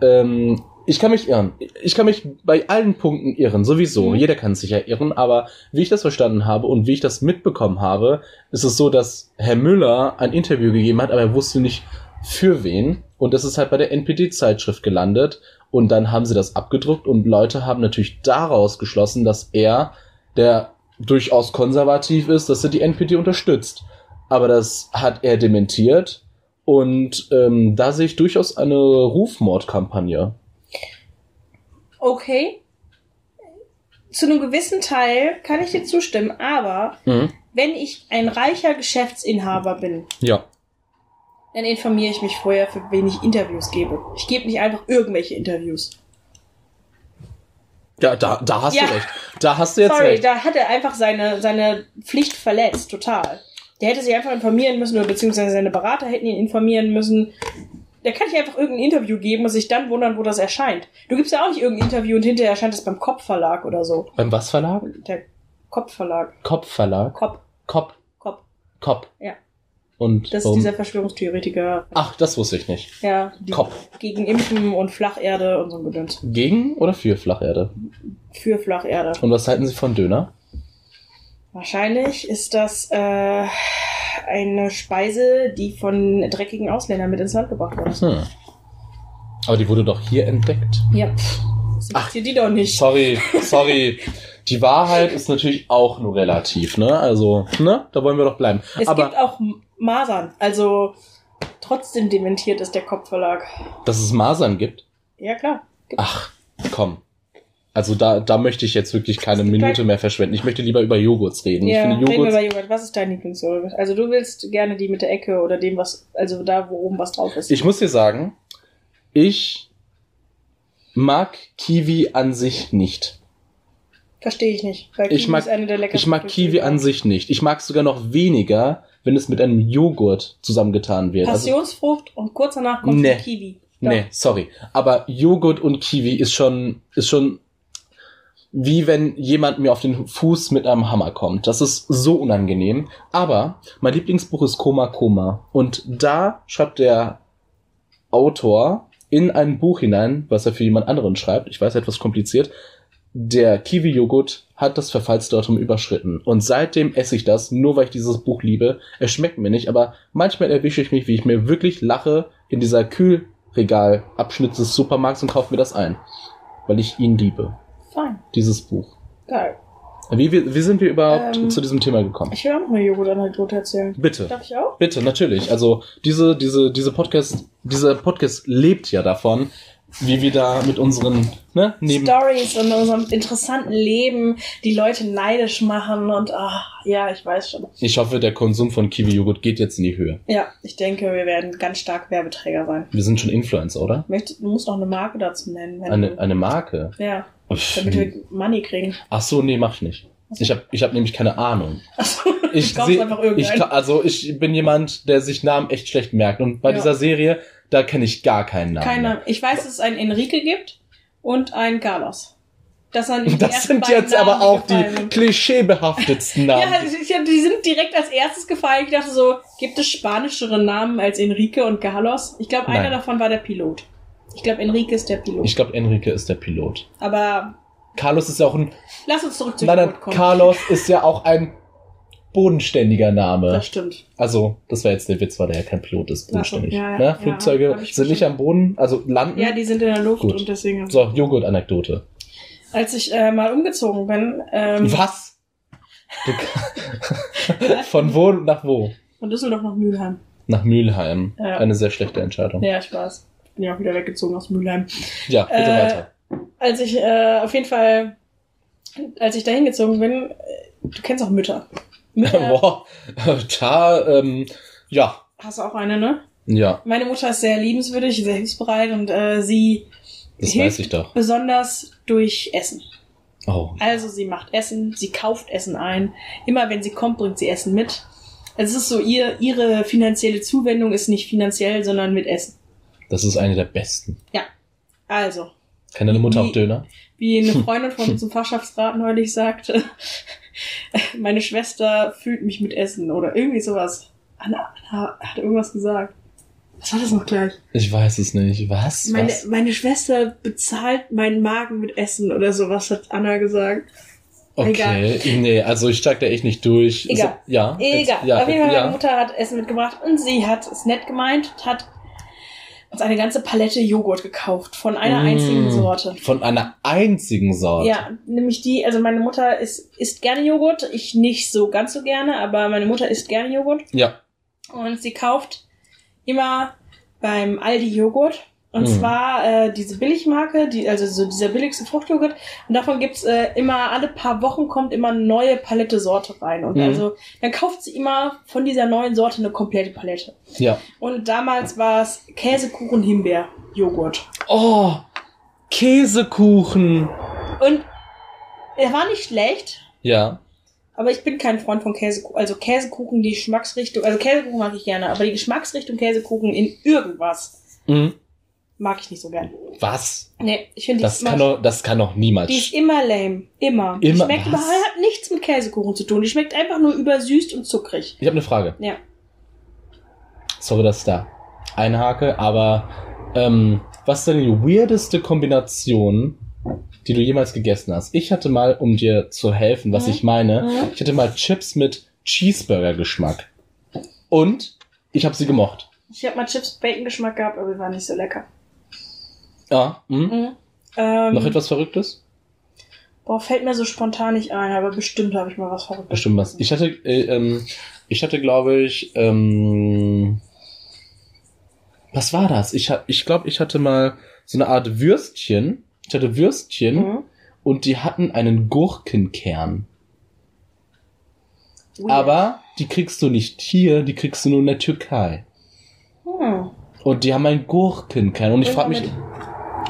ähm, ich kann mich irren. Ich kann mich bei allen Punkten irren, sowieso. Mhm. Jeder kann sich ja irren, aber wie ich das verstanden habe und wie ich das mitbekommen habe, ist es so, dass Herr Müller ein Interview gegeben hat, aber er wusste nicht für wen. Und das ist halt bei der NPD-Zeitschrift gelandet. Und dann haben sie das abgedruckt und Leute haben natürlich daraus geschlossen, dass er, der durchaus konservativ ist, dass er die NPD unterstützt. Aber das hat er dementiert. Und ähm, da sehe ich durchaus eine Rufmordkampagne. Okay. Zu einem gewissen Teil kann ich dir zustimmen, aber Mhm. wenn ich ein reicher Geschäftsinhaber bin, Ja. dann informiere ich mich vorher, für wen ich Interviews gebe. Ich gebe nicht einfach irgendwelche Interviews. Ja, da, da hast Ja. du recht. Da hast du jetzt Sorry, recht. da hat er einfach seine, seine Pflicht verletzt, total. Der hätte sich einfach informieren müssen, oder beziehungsweise seine Berater hätten ihn informieren müssen. Der kann nicht einfach irgendein Interview geben und sich dann wundern, wo das erscheint. Du gibst ja auch nicht irgendein Interview und hinterher erscheint es beim Kopfverlag oder so. Beim was Verlag? Der Kopfverlag. Kopfverlag? Kopf, Kopf. Kopf. Kopf. Ja. Und Das ist dieser Verschwörungstheoretiker. Ach, das wusste ich nicht. Ja, Kopf. gegen Impfen und Flacherde und so ein Gedöns. Gegen oder für Flacherde? Für Flacherde. Und was halten Sie von Döner? Wahrscheinlich ist das äh, eine Speise, die von dreckigen Ausländern mit ins Land gebracht wurde. Hm. Aber die wurde doch hier entdeckt. Ja, Ach. interessiert die doch nicht. Sorry, sorry. Die Wahrheit ist natürlich auch nur relativ, ne? Also, ne? Da wollen wir doch bleiben. Es Aber gibt auch Masern, also trotzdem dementiert ist der Kopfverlag. dass es Masern gibt? Ja, klar. Ach, komm. Also da, da möchte ich jetzt wirklich keine gibt Minute mehr verschwenden. Ich möchte lieber über Joghurts reden. Ja, ich finde reden wir Joghurt. über Joghurt. Was ist dein Lieblingsjoghurt? Also du willst gerne die mit der Ecke oder dem, was, also da, wo oben was drauf ist. Ich muss dir sagen, ich mag Kiwi an sich nicht. Verstehe ich nicht. Weil Ich Kiwi mag- ist eine der leckersten Ich mag Kiwi an sich nicht. Ich mag es sogar noch weniger, wenn es mit einem Joghurt zusammengetan wird. Also, Passionsfrucht und kurz danach kommt Nee. Kiwi. Doch. nee, sorry. Aber Joghurt und Kiwi ist schon, ist schon wie wenn jemand mir auf den Fuß mit einem Hammer kommt. Das ist so unangenehm. Aber mein Lieblingsbuch ist Koma Koma. Und da schreibt der Autor in ein Buch hinein, was er für jemand anderen schreibt. Ich weiß, etwas kompliziert. Der Kiwi-Joghurt hat das Verfallsdatum überschritten. Und seitdem esse ich das, nur weil ich dieses Buch liebe. Es schmeckt mir nicht, aber manchmal erwische ich mich, wie ich mir wirklich lache in dieser Kühlregalabschnitt des Supermarkts und kaufe mir das ein. Weil ich ihn liebe. Fein. Dieses Buch. Geil. Wie, wie, wie sind wir überhaupt Ähm, zu diesem Thema gekommen? Ich will auch noch eine Joghurt-Anekdote erzählen. Bitte. Darf ich auch? Bitte, natürlich. Also diese, diese, diese Podcast, dieser Podcast lebt ja davon, wie wir da mit unseren, ne, neben. Stories in unserem interessanten Leben, die Leute neidisch machen und ah, ja, ich weiß schon. Ich hoffe, der Konsum von Kiwi-Joghurt geht jetzt in die Höhe. Ja, ich denke, wir werden ganz stark Werbeträger sein. Wir sind schon Influencer, oder? Möcht- Du musst noch eine Marke dazu nennen. Eine, du, eine Marke. ja, Pff, damit wir Money kriegen. Ach so, nee, mach ich nicht. Ich habe ich hab nämlich keine Ahnung. Achso, Ich, seh- einfach ich also ich bin jemand, der sich Namen echt schlecht merkt. Und bei Ja. dieser Serie, da kenne ich gar keinen Namen. Keine, ich weiß, dass es einen Enrique gibt und einen Carlos. Das Das sind jetzt aber Namen, auch gefallen *laughs* die klischeebehaftetsten Namen. Ja, die sind direkt als erstes gefallen. Ich dachte so, gibt es spanischere Namen als Enrique und Carlos? Ich glaube, einer davon war der Pilot. Ich glaube, Enrique ist der Pilot. Ich glaube, Enrique ist der Pilot. Aber Carlos ist ja auch ein. lass uns zurück zu Nein, nein. Carlos ist ja auch ein bodenständiger Name. Das stimmt. Also, das war jetzt der Witz, weil der ja kein Pilot ist, Ach so, bodenständig. ja, ja, ne? ja, Flugzeuge ich sind nicht am Boden, also landen. Ja, die sind in der Luft Gut. und deswegen. so, Joghurt-Anekdote. Als ich äh, mal umgezogen bin, ähm, Was? *laughs* Von wo nach wo? von Düsseldorf nach Mülheim. Nach Mülheim. Ja. Eine sehr schlechte Entscheidung. Ja, Ja, ich weiß. Bin ja auch wieder weggezogen aus Mülheim. bitte Äh, weiter. Als ich äh, auf jeden Fall, als ich da hingezogen bin, du kennst auch Mütter. *laughs* Boah, da, ähm, ja, hast du auch eine, ne? ja, Meine Mutter ist sehr liebenswürdig, sehr hilfsbereit und äh, sie das hilft weiß ich doch. besonders durch Essen. Oh, Also sie macht Essen, sie kauft Essen ein. Immer wenn sie kommt, bringt sie Essen mit. Also es ist so, ihr, ihre finanzielle Zuwendung ist nicht finanziell, sondern mit Essen. das ist eine der besten. Also, Kann deine Mutter Wie- auch Döner? wie eine *laughs* Freundin von uns im Fachschaftsrat neulich sagte, *laughs* meine Schwester fühlt mich mit Essen oder irgendwie sowas. Anna, Anna hat irgendwas gesagt. Was war das noch gleich? Ich weiß es nicht. Was? Meine, Was? meine Schwester bezahlt meinen Magen mit Essen oder sowas, hat Anna gesagt. Okay, nee, also ich steig da echt nicht durch. Egal. So, ja. jetzt- Egal. Ja, Auf jeden Fall, meine ja. Mutter hat Essen mitgebracht und sie hat es nett gemeint und hat uns eine ganze Palette Joghurt gekauft von einer Mm. einzigen Sorte. Von einer einzigen Sorte. Ja, nämlich die, also meine Mutter isst, isst gerne Joghurt, ich nicht so ganz so gerne, aber meine Mutter isst gerne Joghurt Ja. und sie kauft immer beim Aldi Joghurt. Und Mhm. zwar äh, diese Billigmarke, die, also so dieser billigste Fruchtjoghurt. Und davon gibt's äh, immer, alle paar Wochen kommt immer eine neue Palette Sorte rein. Und Mhm. also dann kauft sie immer von dieser neuen Sorte eine komplette Palette. Ja. Und damals war es Käsekuchen Himbeer Joghurt. Oh, Käsekuchen. Und er war nicht schlecht, Ja. aber ich bin kein Freund von Käsekuchen. Also Käsekuchen, die Geschmacksrichtung, also Käsekuchen mag ich gerne, aber die Geschmacksrichtung Käsekuchen in irgendwas Mhm. Mag ich nicht so gern. Was? Nee, ich finde die Das kann doch, das kann doch niemals. Die ist immer lame. Immer. Die Immer- schmeckt was? überhaupt hat nichts mit Käsekuchen zu tun. Die schmeckt einfach nur übersüßt und zuckrig. ich habe eine Frage. Ja. Sorry, dass ich da einhake, aber ähm, was ist denn die weirdeste Kombination, die du jemals gegessen hast? Ich hatte mal, um dir zu helfen, was Mhm. ich meine, Mhm. ich hatte mal Chips mit Cheeseburger-Geschmack. Und ich habe sie gemocht. Ich habe mal Chips Bacon Geschmack gehabt, aber die waren nicht so lecker. Ja. Mhm. Ähm, Noch etwas Verrücktes? Boah, fällt mir so spontan nicht ein, aber bestimmt habe ich mal was verrücktes. Bestimmt was. Ich hatte, äh, ähm, ich hatte, glaube ich, ähm, was war das? Ich, ha- ich glaube, ich hatte mal so eine Art Würstchen. Ich hatte Würstchen Mhm. und die hatten einen Gurkenkern. Weird. Aber die kriegst du nicht hier, die kriegst du nur in der Türkei. Hm. Und die haben einen Gurkenkern. Und ich frage mich,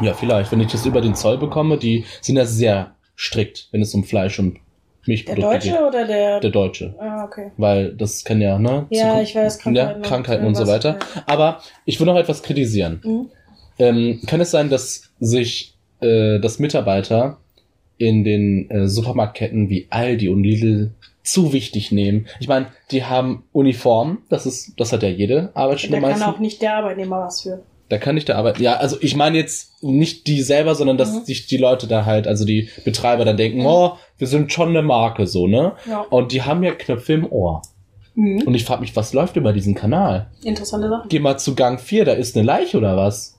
ja, vielleicht, wenn ich das über den Zoll bekomme, die sind ja sehr strikt, wenn es um Fleisch und Der Milchprodukte Deutsche geht. oder der. Der Deutsche. ah, okay. Weil das kann ja, ne? Ja, zu- ich weiß, Krankheiten, ja, Krankheiten und so weiter. Aber ich will noch etwas kritisieren. Mhm. Ähm, kann es sein, dass sich äh, das Mitarbeiter in den äh, Supermarktketten wie Aldi und Lidl zu wichtig nehmen? Ich meine, die haben Uniformen, das ist, das hat ja jede Arbeitsstelle Da kann auch nicht der Arbeitnehmer was für. Da kann nicht der Arbeit. Ja, also ich meine jetzt nicht die selber, sondern dass Mhm. sich die Leute da halt, also die Betreiber dann denken, Mhm. oh, wir sind schon eine Marke so, ne? Ja. Und die haben ja Knöpfe im Ohr. Mhm. Und ich frage mich, was läuft über diesen Kanal? Interessante Sache. Geh mal zu Gang 4, da ist eine Leiche oder was?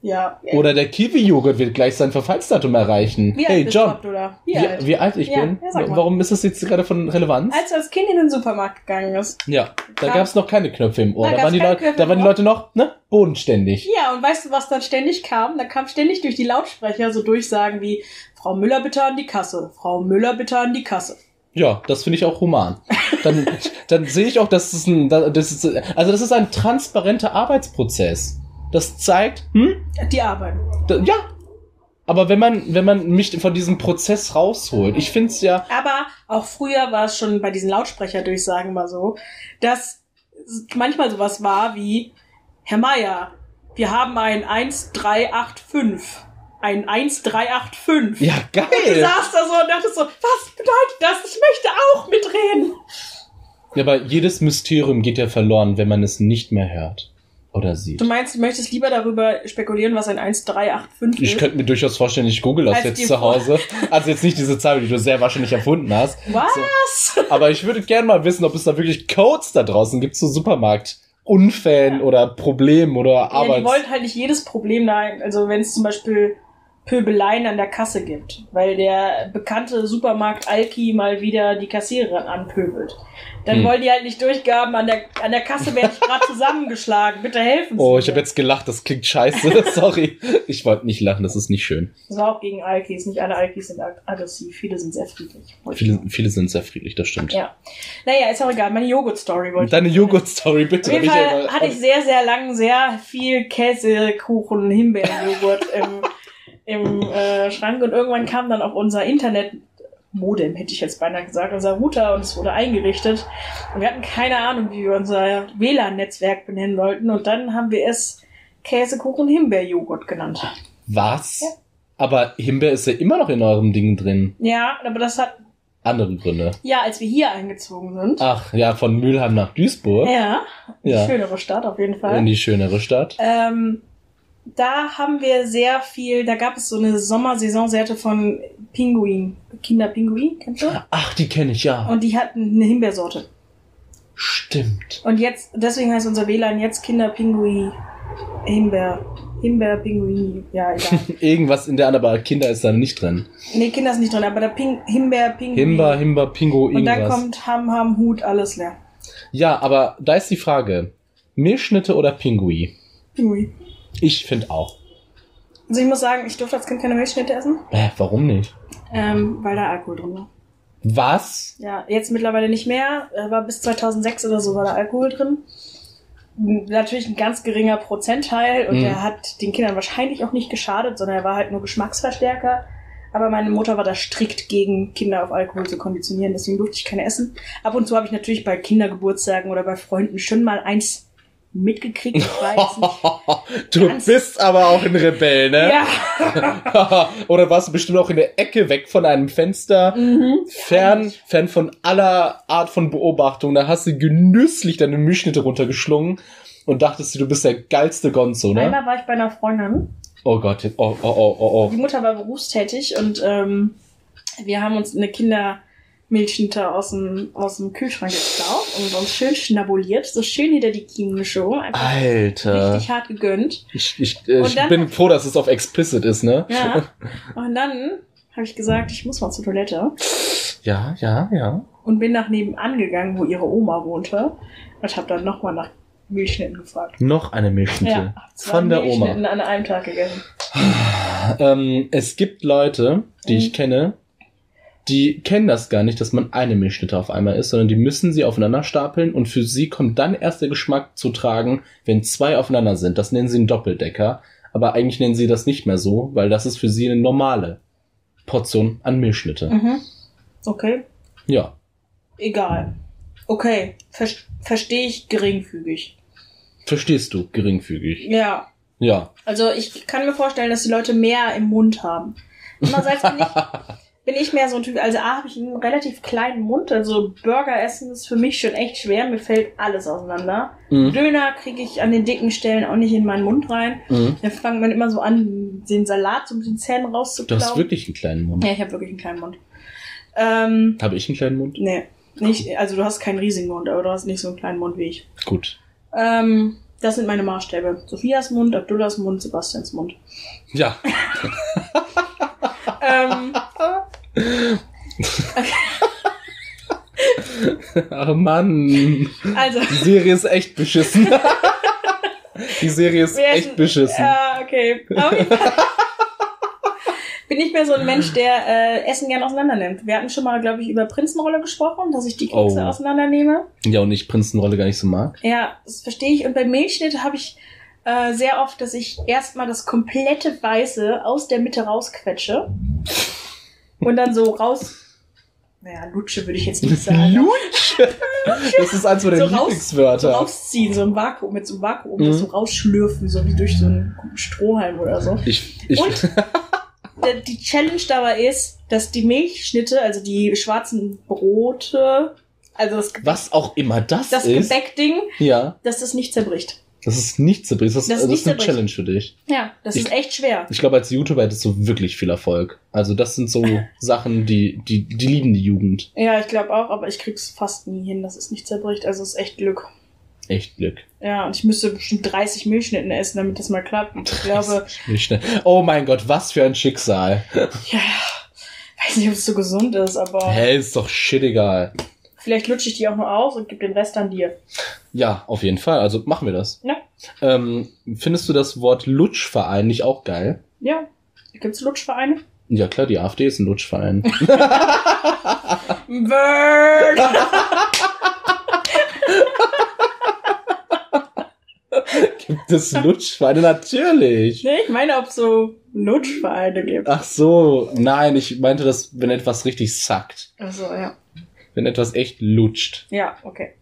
Ja. Oder der Kiwi-Joghurt wird gleich sein Verfallsdatum erreichen. Wie hey John, du, oder? wie, Wie, alt? wie alt ich Ja, bin? ja. Warum ist das jetzt gerade von Relevanz? Als du als Kind in den Supermarkt gegangen ist. ja, da Ja. gab es noch keine Knöpfe im Ohr. Da Da, waren die, Leute, da waren die. Leute noch, ne? Bodenständig. Ja, und weißt du, was dann ständig kam? Da kam ständig durch die Lautsprecher so Durchsagen wie Frau Müller bitte an die Kasse, Frau Müller bitte an die Kasse. Ja, das finde ich auch human. Dann, *laughs* dann sehe ich auch, dass es ein, das ist, also das ist ein transparenter Arbeitsprozess. Das zeigt, hm, Die arbeiten. ja. Aber wenn man, wenn man mich von diesem Prozess rausholt, ich finde es ja, Aber auch früher war es schon bei diesen Lautsprecherdurchsagen mal so, dass manchmal sowas war wie, Herr Meier, wir haben ein 1385. Ein 1385. ja Du geil. saßt da so und dachtest so, was bedeutet das? Ich möchte auch mitreden. Ja, aber jedes Mysterium geht ja verloren, wenn man es nicht mehr hört oder sieht. Du meinst, du möchtest lieber darüber spekulieren, was ein 1385 ist? Ich könnte mir durchaus vorstellen, ich google das jetzt zu Hause. Also jetzt nicht diese Zahl, die du sehr wahrscheinlich erfunden hast. Was? *laughs* Aber ich würde gerne mal wissen, ob es da wirklich Codes da draußen gibt zu Supermarktunfällen Ja. oder Problemen oder Ja, die wollen halt nicht jedes Problem da, also wenn es zum Beispiel Pöbeleien an der Kasse gibt, weil der bekannte Supermarkt Alki mal wieder die Kassiererin anpöbelt. Dann Hm. wollen die halt nicht durchgaben, an der, an der Kasse werde ich gerade *laughs* zusammengeschlagen, bitte helfen Sie Oh, mir. ich habe jetzt gelacht, das klingt scheiße. *laughs* Sorry. Ich wollte nicht lachen, das ist nicht schön. Das war auch gegen Alkis, nicht alle Alkis sind ag- aggressiv, viele sind sehr friedlich. Viele, viele sind sehr friedlich, das stimmt. Ja. Naja, ist auch egal, meine Joghurt-Story wollte ich Deine. Joghurt-Story, bitte. Auf jeden Fall hatte ich sehr, sehr lang sehr viel Käsekuchen, Himbeerjoghurt im, *laughs* im äh, Schrank und irgendwann kam dann auch unser Internet-Modem, hätte ich jetzt beinahe gesagt, unser Router und es wurde eingerichtet. Und wir hatten keine Ahnung, wie wir unser WLAN-Netzwerk benennen wollten und dann haben wir es Käsekuchen-Himbeerjoghurt genannt. Was? Ja. Aber Himbeer ist ja immer noch in eurem Ding drin. Ja, aber das hat andere Gründe. Ja, als wir hier eingezogen sind. Ach, ja, von Mülheim nach Duisburg. Ja, Ja. schönere Stadt auf jeden Fall. In die schönere Stadt. Ähm, da haben wir sehr viel, da gab es so eine Sommersaisonseite von Pinguin, Kinderpinguin, kennst du? Ach, die kenne ich, ja. Und die hatten eine Himbeersorte. Stimmt. Und jetzt, deswegen heißt unser WLAN jetzt Kinderpinguin, Himbeer, Himbeerpinguin, ja, egal. *laughs* Irgendwas in der anderen, aber Kinder ist da nicht drin. nee, Kinder ist nicht drin, aber der Ping, Himbeerpinguin. Himba, Himba, Pingo, Und dann irgendwas. kommt Ham, Ham, Hut, alles leer. Ja, aber da ist die Frage. Milchschnitte oder Pingui? Pinguin. Ich finde auch. Also ich muss sagen, ich durfte als Kind keine Milchschnitte essen, Äh, warum nicht? ähm, weil da Alkohol drin war. Was? Ja, jetzt mittlerweile nicht mehr, aber bis 2006 oder so war da Alkohol drin. Natürlich ein ganz geringer Prozentteil und Mhm. der hat den Kindern wahrscheinlich auch nicht geschadet, sondern er war halt nur Geschmacksverstärker. Aber meine Mutter war da strikt gegen Kinder auf Alkohol zu konditionieren, deswegen durfte ich keine essen. Ab und zu habe ich natürlich bei Kindergeburtstagen oder bei Freunden schon mal eins mitgekriegt. Ich weiß nicht. *laughs* du Ganz- bist aber auch ein Rebell, ne? Ja. *laughs* Oder warst du bestimmt auch in der Ecke weg von einem Fenster, Mhm. fern, fern von aller Art von Beobachtung. Da hast du genüsslich deine Milchschnitte runtergeschlungen und dachtest du, du bist der geilste Gonzo, ne? Einmal war ich bei einer Freundin Oh Gott, jetzt- oh, oh, oh, oh, Die Mutter war berufstätig und ähm, wir haben uns eine Kindermilchschnitte aus dem, aus dem Kühlschrank geklaut und uns schön schnabuliert, so schön hinter die Kiemen geschoben, einfach Alter. richtig hart gegönnt. Ich, ich, äh, ich dann- bin froh, dass es auf explicit ist, ne? Ja. *laughs* Und dann habe ich gesagt, ich muss mal zur Toilette Ja, ja, ja. und bin nach nebenan gegangen, wo ihre Oma wohnte und habe dann nochmal nach Milchschnitten gefragt. Noch eine Milchschnitte. Ja, von der Milchschnitten Oma. an einem Tag gegessen. Ähm, es gibt Leute, die Mhm. ich kenne, die kennen das gar nicht, dass man eine Milchschnitte auf einmal isst, sondern die müssen sie aufeinander stapeln und für sie kommt dann erst der Geschmack zu tragen, wenn zwei aufeinander sind. Das nennen sie einen Doppeldecker. Aber eigentlich nennen sie das nicht mehr so, weil das ist für sie eine normale Portion an Milchschnitte. Mhm. Okay, Ja. egal. Okay, Ver verstehe ich geringfügig. Verstehst du, geringfügig. Ja, Ja. Also ich kann mir vorstellen, dass die Leute mehr im Mund haben. Andererseits bin ich, *laughs* bin ich mehr so ein Typ, also A, habe ich einen relativ kleinen Mund, also Burger essen ist für mich schon echt schwer, mir fällt alles auseinander. Mhm. Döner kriege ich an den dicken Stellen auch nicht in meinen Mund rein. Mhm. Dann fängt man immer so an, den Salat so mit den Zähnen Du rauszuklauen. hast wirklich einen kleinen Mund. ja, ich habe wirklich einen kleinen Mund. Ähm, Habe ich einen kleinen Mund? nee, nicht, also du hast keinen riesigen Mund, aber du hast nicht so einen kleinen Mund wie ich. Gut. Ähm, das sind meine Maßstäbe. Sophias Mund, Abdullahs Mund, Sebastians Mund. Ja. *laughs* ähm, *laughs* Ach Mann. also, Die Serie ist echt beschissen. *laughs* Die Serie ist Wir echt beschissen. Ja, okay. Auf jeden Fall Bin ich mehr so ein Mensch, der äh, Essen gern auseinander nimmt. Wir hatten schon mal, glaube ich, über Prinzenrolle gesprochen, dass ich die Kekse Oh. auseinandernehme. Ja, und ich Prinzenrolle gar nicht so mag. Ja, das verstehe ich. Und bei Milchschnitt habe ich äh, sehr oft, dass ich erstmal das komplette Weiße aus der Mitte rausquetsche und dann so raus. Naja, Lutsche würde ich jetzt nicht sagen. *laughs* Lutsch. Das ist eins meiner So raus- So rausziehen, so im Vakuum, mit so einem Vakuum, Mhm. das so rausschlürfen, so wie durch so einen Strohhalm oder so. Ich, ich, Und *laughs* die Challenge dabei ist, dass die Milchschnitte, also die schwarzen Brote, also das, Gebäck, was auch immer das, das ist. Gebäckding, Ja, dass das nicht zerbricht. Das ist nicht zu Das, das, ist das nicht ist eine zerbricht. Challenge für dich. Ja, das Ich- ist echt schwer. Ich glaube, als YouTuber hättest du wirklich viel Erfolg. Also das sind so *laughs* Sachen, die, die, die lieben die Jugend. Ja, ich glaube auch, aber ich krieg's fast nie hin, dass es nicht zerbricht. Also es ist echt Glück. Echt Glück. Ja, und ich müsste bestimmt 30 Milchschnitten essen, damit das mal klappt. Und ich glaube, schnell. Oh mein Gott, was für ein Schicksal. *laughs* ja, weiß nicht, ob es so gesund ist, aber Hä, ist doch shit egal. vielleicht lutsche ich die auch nur aus und gebe den Rest an dir. Ja, auf jeden Fall. Also machen wir das. Ja. Ähm, findest du das Wort Lutschverein nicht auch geil? Ja. Gibt's Lutschvereine? Ja klar, die AfD ist ein Lutschverein. *laughs* Bird! *laughs* Gibt es Lutschvereine? Natürlich. nee, ich meine, ob es so Lutschvereine gibt. Ach so, nein, ich meinte das, wenn etwas richtig sackt. Achso, ja. Wenn etwas echt lutscht. Ja, okay.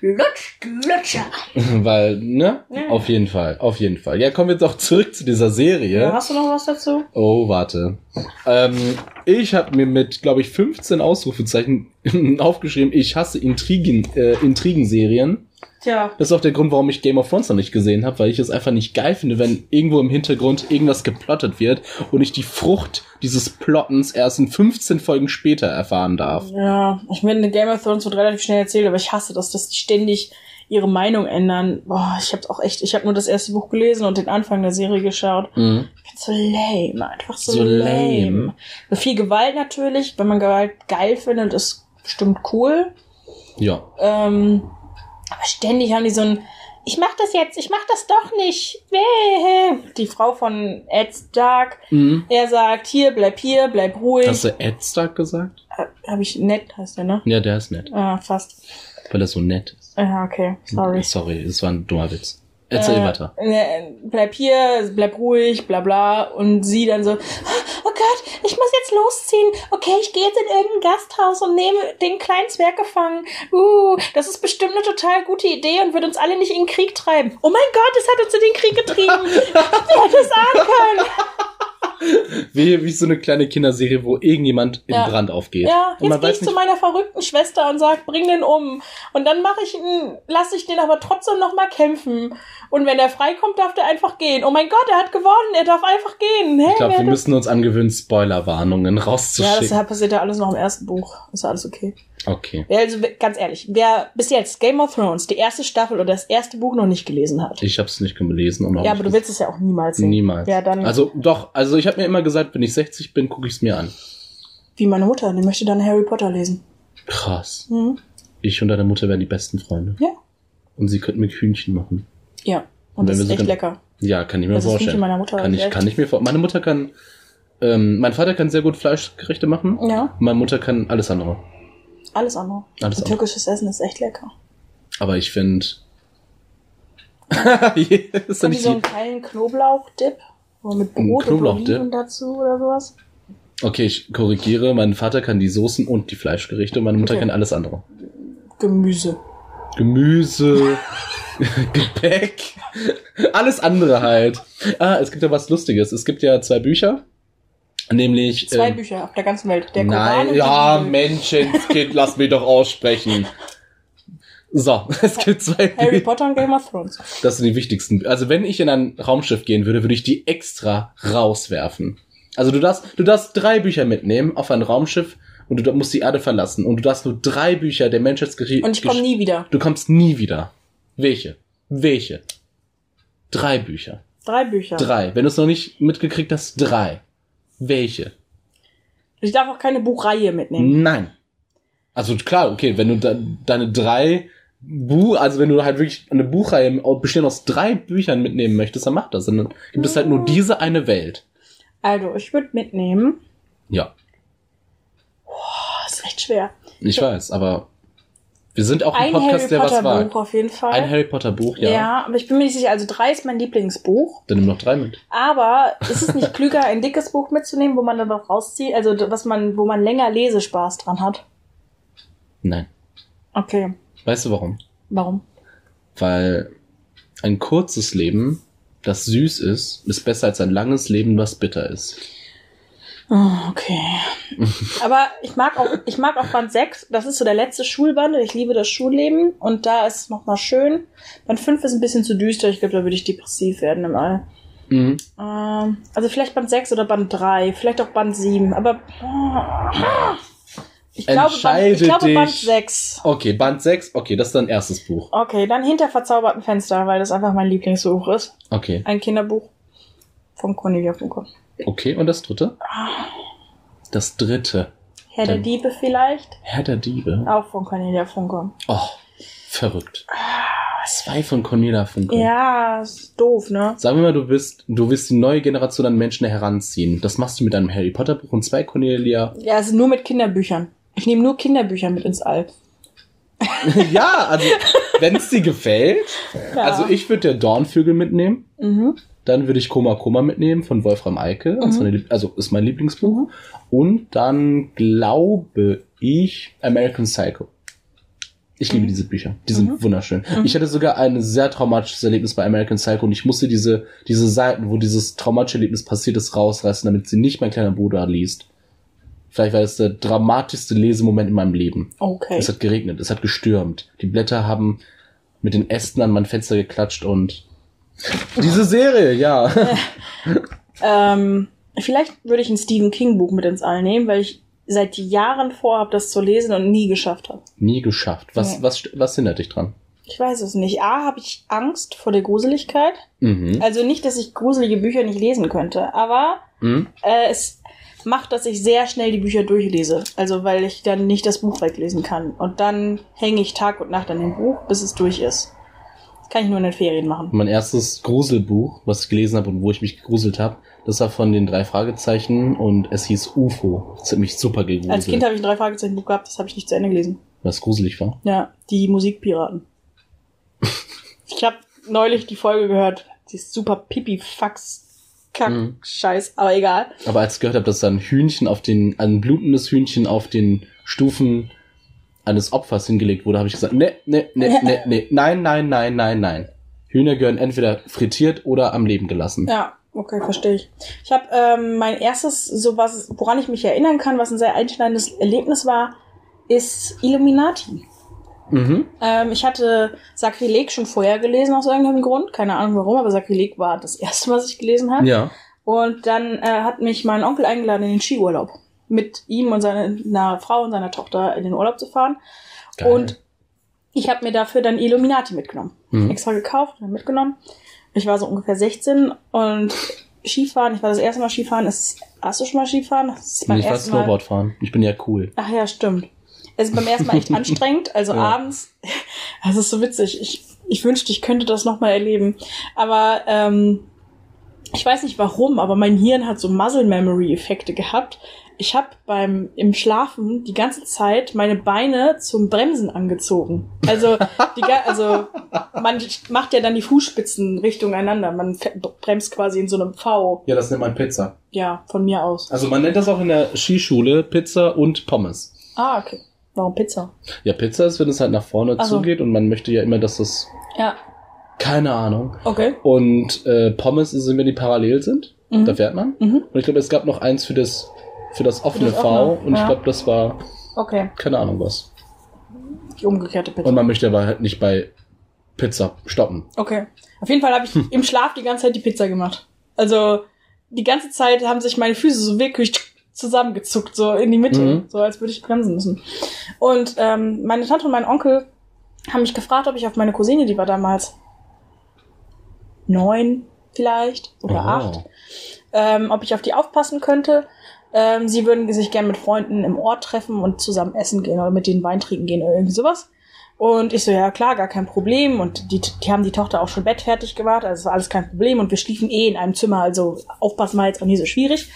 Lutsch, Lutscher. *laughs* Weil, ne? Ja. Auf jeden Fall, auf jeden Fall. Ja, kommen wir doch zurück zu dieser Serie. Ja, hast du noch was dazu? Oh, warte. Ähm, ich habe mir mit, glaube ich, 15 Ausrufezeichen *laughs* aufgeschrieben, ich hasse Intrigen, äh, Intrigenserien. Tja. Das ist auch der Grund, warum ich Game of Thrones noch nicht gesehen habe, weil ich es einfach nicht geil finde, wenn irgendwo im Hintergrund irgendwas geplottet wird und ich die Frucht dieses Plottens erst in 15 Folgen später erfahren darf. Ja, ich meine, Game of Thrones wird relativ schnell erzählt, aber ich hasse das, dass ständig ihre Meinung ändern. Boah, ich hab's auch echt, ich habe nur das erste Buch gelesen und den Anfang der Serie geschaut. Mhm. So lame, einfach so, So lame. lame. So viel Gewalt natürlich, wenn man Gewalt geil findet, ist bestimmt cool. Ja. Ähm, aber ständig haben die so ein, ich mach das jetzt, ich mach das doch nicht. Die Frau von Ed Stark, Mhm. er sagt, hier, bleib hier, bleib ruhig. Hast du Ed Stark gesagt? Habe ich nett, heißt der, ne? Ja, der ist nett, Ah, fast. weil er so nett ist. Ja, okay, sorry. Sorry, das war ein dummer Witz. Erzähl Äh, weiter. äh, bleib hier, bleib ruhig, bla bla. Und sie dann so, oh Gott, ich muss jetzt losziehen. Okay, ich gehe jetzt in irgendein Gasthaus und nehme den kleinen Zwerg gefangen. Uh, das ist bestimmt eine total gute Idee und wird uns alle nicht in den Krieg treiben. Oh mein Gott, es hat uns in den Krieg getrieben. *laughs* Wer hätte es ahnen können? Wie, wie so eine kleine Kinderserie, wo irgendjemand in Ja. Brand aufgeht. Ja, und jetzt gehe ich zu meiner verrückten Schwester und sag, bring den um. Und dann mache ich ihn, lasse ich den aber trotzdem noch mal kämpfen. Und wenn er freikommt, darf der einfach gehen. Oh mein Gott, er hat gewonnen, er darf einfach gehen. Hey, ich glaube, wir müssen uns angewöhnen, Spoilerwarnungen Ja, rauszuschicken. das passiert ja alles noch im ersten Buch. Ist ja alles okay. Okay. Also ganz ehrlich, wer bis jetzt Game of Thrones, die erste Staffel oder das erste Buch noch nicht gelesen hat. Ich habe es nicht gelesen und Ja, aber du willst es ja auch niemals sehen. Niemals. Ja, dann Also doch, also ich habe mir immer gesagt, wenn ich 60 bin, gucke ich es mir an. wie meine Mutter, die möchte dann Harry Potter lesen. Krass. Mhm. Ich und deine Mutter wären die besten Freunde. Ja. Und sie könnten mir Hühnchen machen. Ja. Und Wenn das ist echt lecker. Ja, kann ich mir Das ist vorstellen. Hühnchen meiner Mutter. kann ich, kann ich mir vor. Meine Mutter kann, ähm, mein Vater kann sehr gut Fleischgerichte machen. Ja, Meine Mutter kann alles andere. Alles andere. Alles Und andere. türkisches Essen ist echt lecker. Aber ich finde. *laughs* *laughs* ist Und nicht so einen kleinen Knoblauch-Dip. Mit Brot und Knoblauch-Dip? Oliven dazu oder sowas. Okay, ich korrigiere. Mein Vater kann die Soßen und die Fleischgerichte und meine Mutter Okay. kann alles andere. Gemüse. Gemüse, *laughs* Gepäck, alles andere halt. Ah, es gibt ja was Lustiges. Es gibt ja zwei Bücher, nämlich Zwei ähm, Bücher auf der ganzen Welt. Der Koran Nein, ja. Menschenskind, *laughs* lass mich doch aussprechen. So, *laughs* es gibt zwei Harry Bücher. Potter und Game of Thrones. Das sind die wichtigsten. Also wenn ich in ein Raumschiff gehen würde, würde ich die extra rauswerfen. Also du darfst, du darfst drei Bücher mitnehmen auf ein Raumschiff und du musst die Erde verlassen. Und du darfst nur drei Bücher der Menschheitsgeschichte. Und ich komme nie wieder. Du kommst nie wieder. Welche? Welche? Drei Bücher. Drei Bücher. Drei. Wenn du es noch nicht mitgekriegt hast, drei. Welche? Ich darf auch keine Buchreihe mitnehmen. Nein. Also klar, okay, wenn du da, deine drei Buch, also wenn du halt wirklich eine Buchreihe bestehend aus drei Büchern mitnehmen möchtest, dann mach das. Dann gibt es halt nur diese eine Welt. Also, ich würde mitnehmen. Ja, Oh, ist echt schwer. ich weiß, aber wir sind auch ein, Ein Podcast, Harry der was Potter wagt. Buch auf jeden Fall. Ein Harry Potter Buch, ja. ja. aber ich bin mir nicht sicher. Also drei ist mein Lieblingsbuch. Dann nimm noch drei mit. Aber ist es nicht klüger, ein dickes Buch mitzunehmen, wo man dann noch rauszieht, also was man, wo man länger Lesespaß dran hat? Nein. Okay. Weißt du warum? Warum? Weil ein kurzes Leben, das süß ist, ist besser als ein langes Leben, was bitter ist. Oh, okay. *laughs* Aber ich mag auch, ich mag auch Band 6. Das ist so der letzte Schulband. Ich liebe das Schulleben. Und da ist es nochmal schön. Band 5 ist ein bisschen zu düster. Ich glaube, da würde ich depressiv werden im All. Mhm. Ähm, also vielleicht Band 6 oder Band 3. Vielleicht auch Band 7. Aber oh, ich glaube, Band, ich glaube Band dich. 6. Okay, Band 6, okay, das ist dein erstes Buch. Okay, dann hinter verzauberten Fenster, weil das einfach mein Lieblingsbuch ist. Okay. Ein Kinderbuch von Cornelia Funke. Okay, und das dritte? Das dritte. Herr der Dann- Diebe vielleicht. Herr der Diebe. Auch von Cornelia Funke. Oh, verrückt. Zwei von Cornelia Funke. Ja, ist doof, ne? Sagen wir mal, du bist, du willst die neue Generation an Menschen heranziehen. Das machst du mit einem Harry Potter Buch und zwei Cornelia. Ja, ist nur mit Kinderbüchern. Ich nehme nur Kinderbücher mit ins All. *laughs* ja, also, wenn es dir gefällt. Ja. Also, ich würde der Dornvögel mitnehmen. Mhm. Dann würde ich Koma Koma mitnehmen von Wolfram Eike. Lieb- Also, ist mein Lieblingsbuch. Und dann glaube ich American Psycho. Ich liebe Mhm. diese Bücher. Die sind Mhm. wunderschön. Mhm. Ich hatte sogar ein sehr traumatisches Erlebnis bei American Psycho und ich musste diese, diese Seiten, wo dieses traumatische Erlebnis passiert ist, rausreißen, damit sie nicht mein kleiner Bruder liest. Vielleicht war das der dramatischste Lesemoment in meinem Leben. Okay. Es hat geregnet, es hat gestürmt. Die Blätter haben mit den Ästen an mein Fenster geklatscht und diese Serie, ja. *laughs* Ähm, vielleicht würde ich ein Stephen King Buch mit ins All nehmen, weil ich seit Jahren vorhabe, das zu lesen und nie geschafft habe. Nie geschafft. Was, Nee. was, was hindert dich dran? Ich weiß es nicht. A, habe ich Angst vor der Gruseligkeit. Mhm. Also nicht, dass ich gruselige Bücher nicht lesen könnte, aber Mhm. äh, es macht, dass ich sehr schnell die Bücher durchlese. Also weil ich dann nicht das Buch weglesen kann. Und dann hänge ich Tag und Nacht an dem Buch, bis es durch ist. Kann ich nur in den Ferien machen. Mein erstes Gruselbuch, was ich gelesen habe und wo ich mich gegruselt habe, das war von den drei Fragezeichen und es hieß UFO. Das hat mich super gegruselt. Als Kind habe ich ein drei Fragezeichen Buch gehabt, das habe ich nicht zu Ende gelesen. was gruselig war. Ja, die Musikpiraten. *laughs* ich habe neulich die Folge gehört. Die ist super pipi-fax. Kack, Mhm. Scheiß, aber egal. Aber als ich gehört habe, dass da ein Hühnchen auf den, ein blutendes Hühnchen auf den Stufen eines Opfers hingelegt wurde, habe ich gesagt, ne, ne, ne, *laughs* ne, ne, nein, nein, nein, nein, nein. Hühner gehören entweder frittiert oder am Leben gelassen. Ja, okay, verstehe ich. Ich habe ähm, mein erstes, so was, woran ich mich erinnern kann, was ein sehr einschneidendes Erlebnis war, ist Illuminati. Mhm. Ähm, ich hatte Sakrileg schon vorher gelesen aus irgendeinem Grund. Keine Ahnung warum, aber Sakrileg war das erste, was ich gelesen habe. Ja. Und dann äh, hat mich mein Onkel eingeladen in den Skiurlaub. Mit ihm und seiner Frau und seiner Tochter in den Urlaub zu fahren. Geil. Und ich habe mir dafür dann Illuminati mitgenommen. Mhm. Extra gekauft und dann mitgenommen. Ich war so ungefähr 16 und Skifahren, ich war das erste Mal Skifahren. Ist, hast du schon mal Skifahren? Das ist ich war Snowboard fahren. Ich bin ja cool. Ach ja, stimmt. Es ist beim ersten Mal echt *laughs* anstrengend. Also Ja. abends, *laughs* das ist so witzig. Ich, ich wünschte, ich könnte das nochmal erleben. Aber ähm, ich weiß nicht warum, aber mein Hirn hat so Muscle Memory Effekte gehabt. Ich habe beim im Schlafen die ganze Zeit meine Beine zum Bremsen angezogen. Also die, also man macht ja dann die Fußspitzen Richtung einander. Man bremst quasi in so einem V. Ja, das nennt man Pizza. Ja, von mir aus. Also man nennt das auch in der Skischule Pizza und Pommes. Ah, okay. Warum Pizza? Ja, Pizza ist, wenn es halt nach vorne Ach so. zugeht und man möchte ja immer, dass das, Ja, keine Ahnung. okay. Und äh, Pommes ist, wenn die parallel sind, Mhm. da fährt man. Mhm. Und ich glaube, es gab noch eins für das, für das offene das V offene, und ich ja. glaube, das war, Okay. keine Ahnung was. Die umgekehrte Pizza. Und man möchte aber halt nicht bei Pizza stoppen. Okay. Auf jeden Fall habe ich im Schlaf die ganze Zeit die Pizza gemacht. Also die ganze Zeit haben sich meine Füße so wirklich zusammengezuckt, so in die Mitte, Mhm. so als würde ich bremsen müssen. Und ähm, meine Tante und mein Onkel haben mich gefragt, ob ich auf meine Cousine, die war damals neun vielleicht oder Oh. acht, ähm, ob ich auf die aufpassen könnte. Ähm, sie würden sich gern mit Freunden im Ort treffen und zusammen essen gehen oder mit denen Wein trinken gehen oder irgendwie sowas. Und ich so, ja klar, gar kein Problem. Und die, die haben die Tochter auch schon Bett fertig gemacht, also es war alles kein Problem. Und wir schliefen eh in einem Zimmer, also aufpassen war jetzt auch nie so schwierig.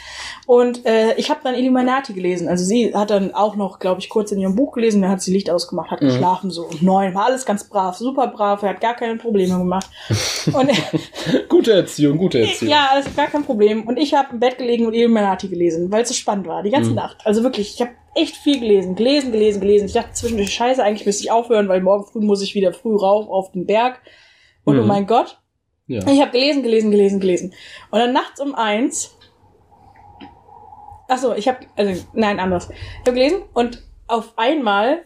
Und äh, ich habe dann Illuminati gelesen. Also sie hat dann auch noch, glaube ich, kurz in ihrem Buch gelesen, dann hat sie Licht ausgemacht, hat Mhm. geschlafen so um neun, war alles ganz brav, super brav, er hat gar keine Probleme gemacht. *laughs* Und Gute Erziehung, gute *laughs* Erziehung. ja, alles gar kein Problem. Und ich habe im Bett gelegen und Illuminati gelesen, weil es so spannend war, die ganze Mhm. Nacht. Also wirklich, ich habe echt viel gelesen, gelesen, gelesen, gelesen. Ich dachte zwischendurch, scheiße, eigentlich müsste ich aufhören, weil morgen früh muss ich wieder früh rauf auf den Berg. Und oh Mhm. mein Gott, Ja. ich habe gelesen, gelesen, gelesen, gelesen. Und dann nachts um eins. Ach so, ich habe also nein anders. Ich habe gelesen und auf einmal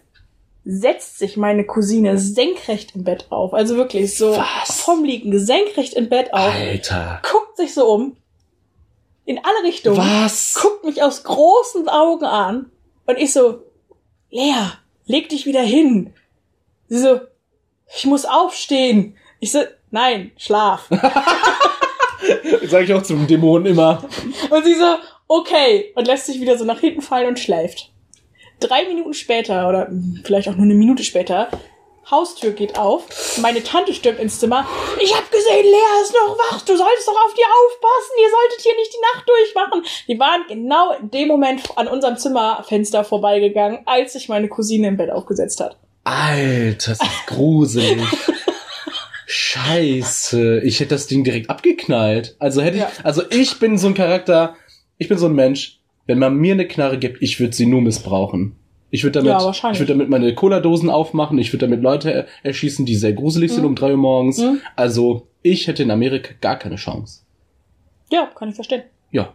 setzt sich meine Cousine senkrecht im Bett auf. Also wirklich so Was? vom Liegen senkrecht im Bett auf Alter. guckt sich so um. In alle Richtungen. Was? Guckt mich aus großen Augen an. Und ich so, Lea, leg dich wieder hin. Sie so, ich muss aufstehen. Ich so, nein, schlaf. *laughs* Sag ich auch zum Dämonen immer. Und sie so, okay. Und lässt sich wieder so nach hinten fallen und schläft. Drei Minuten später, oder vielleicht auch nur eine Minute später, Haustür geht auf. Meine Tante stürmt ins Zimmer. Ich hab gesehen, Lea ist noch wach. Du solltest doch auf die aufpassen. Ihr solltet hier nicht die Nacht durchmachen. Die waren genau in dem Moment an unserem Zimmerfenster vorbeigegangen, als sich meine Cousine im Bett aufgesetzt hat. Alter, das ist gruselig. *laughs* Scheiße, ich hätte das Ding direkt abgeknallt. Also hätte Ja. ich, also ich bin so ein Charakter, ich bin so ein Mensch, wenn man mir eine Knarre gibt, ich würde sie nur missbrauchen. Ich würde damit, Ja, ich würde damit meine Cola-Dosen aufmachen. Ich würde damit Leute er- erschießen, die sehr gruselig sind Mhm. um drei Uhr morgens. Mhm. Also ich hätte in Amerika gar keine Chance. Ja, kann ich verstehen. Ja.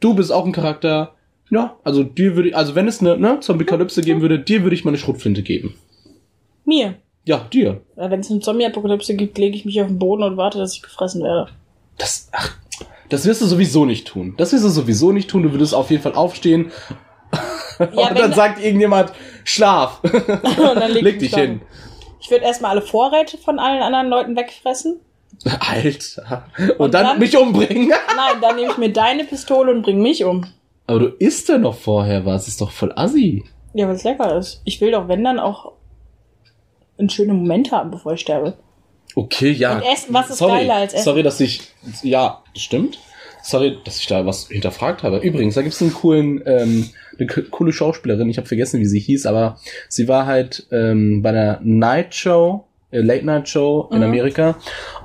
Du bist auch ein Charakter. Ja, also dir würde ich, also wenn es eine ne, Zombie-Kalypse geben würde, dir würde ich meine Schrotflinte geben. Mir. Ja, dir. Wenn es eine Zombie-Apokalypse gibt, lege ich mich auf den Boden und warte, dass ich gefressen werde. Das, ach, das wirst du sowieso nicht tun. Das wirst du sowieso nicht tun. Du würdest auf jeden Fall aufstehen. Ja, und dann sagt irgendjemand, schlaf. *laughs* Und dann leg, *laughs* Leg ich dich hin. Ich würde erstmal alle Vorräte von allen anderen Leuten wegfressen. *laughs* Alter. Und, Und dann, dann- mich umbringen. Nein, dann nehme ich mir deine Pistole und bring mich um. Aber du isst ja noch vorher was. Ist doch voll assi. Ja, weil es lecker ist. Ich will doch, wenn dann auch einen schönen Moment haben, bevor ich sterbe. Okay, ja. Und Essen, was ist Sorry. geiler als Essen? Sorry, dass ich. Ja, das stimmt. Sorry, dass ich da was hinterfragt habe. Übrigens, da gibt es einen coolen, ähm, eine co- coole Schauspielerin. Ich habe vergessen, wie sie hieß, aber sie war halt ähm, bei einer Night Show, äh, Late Night Show in Mhm. Amerika.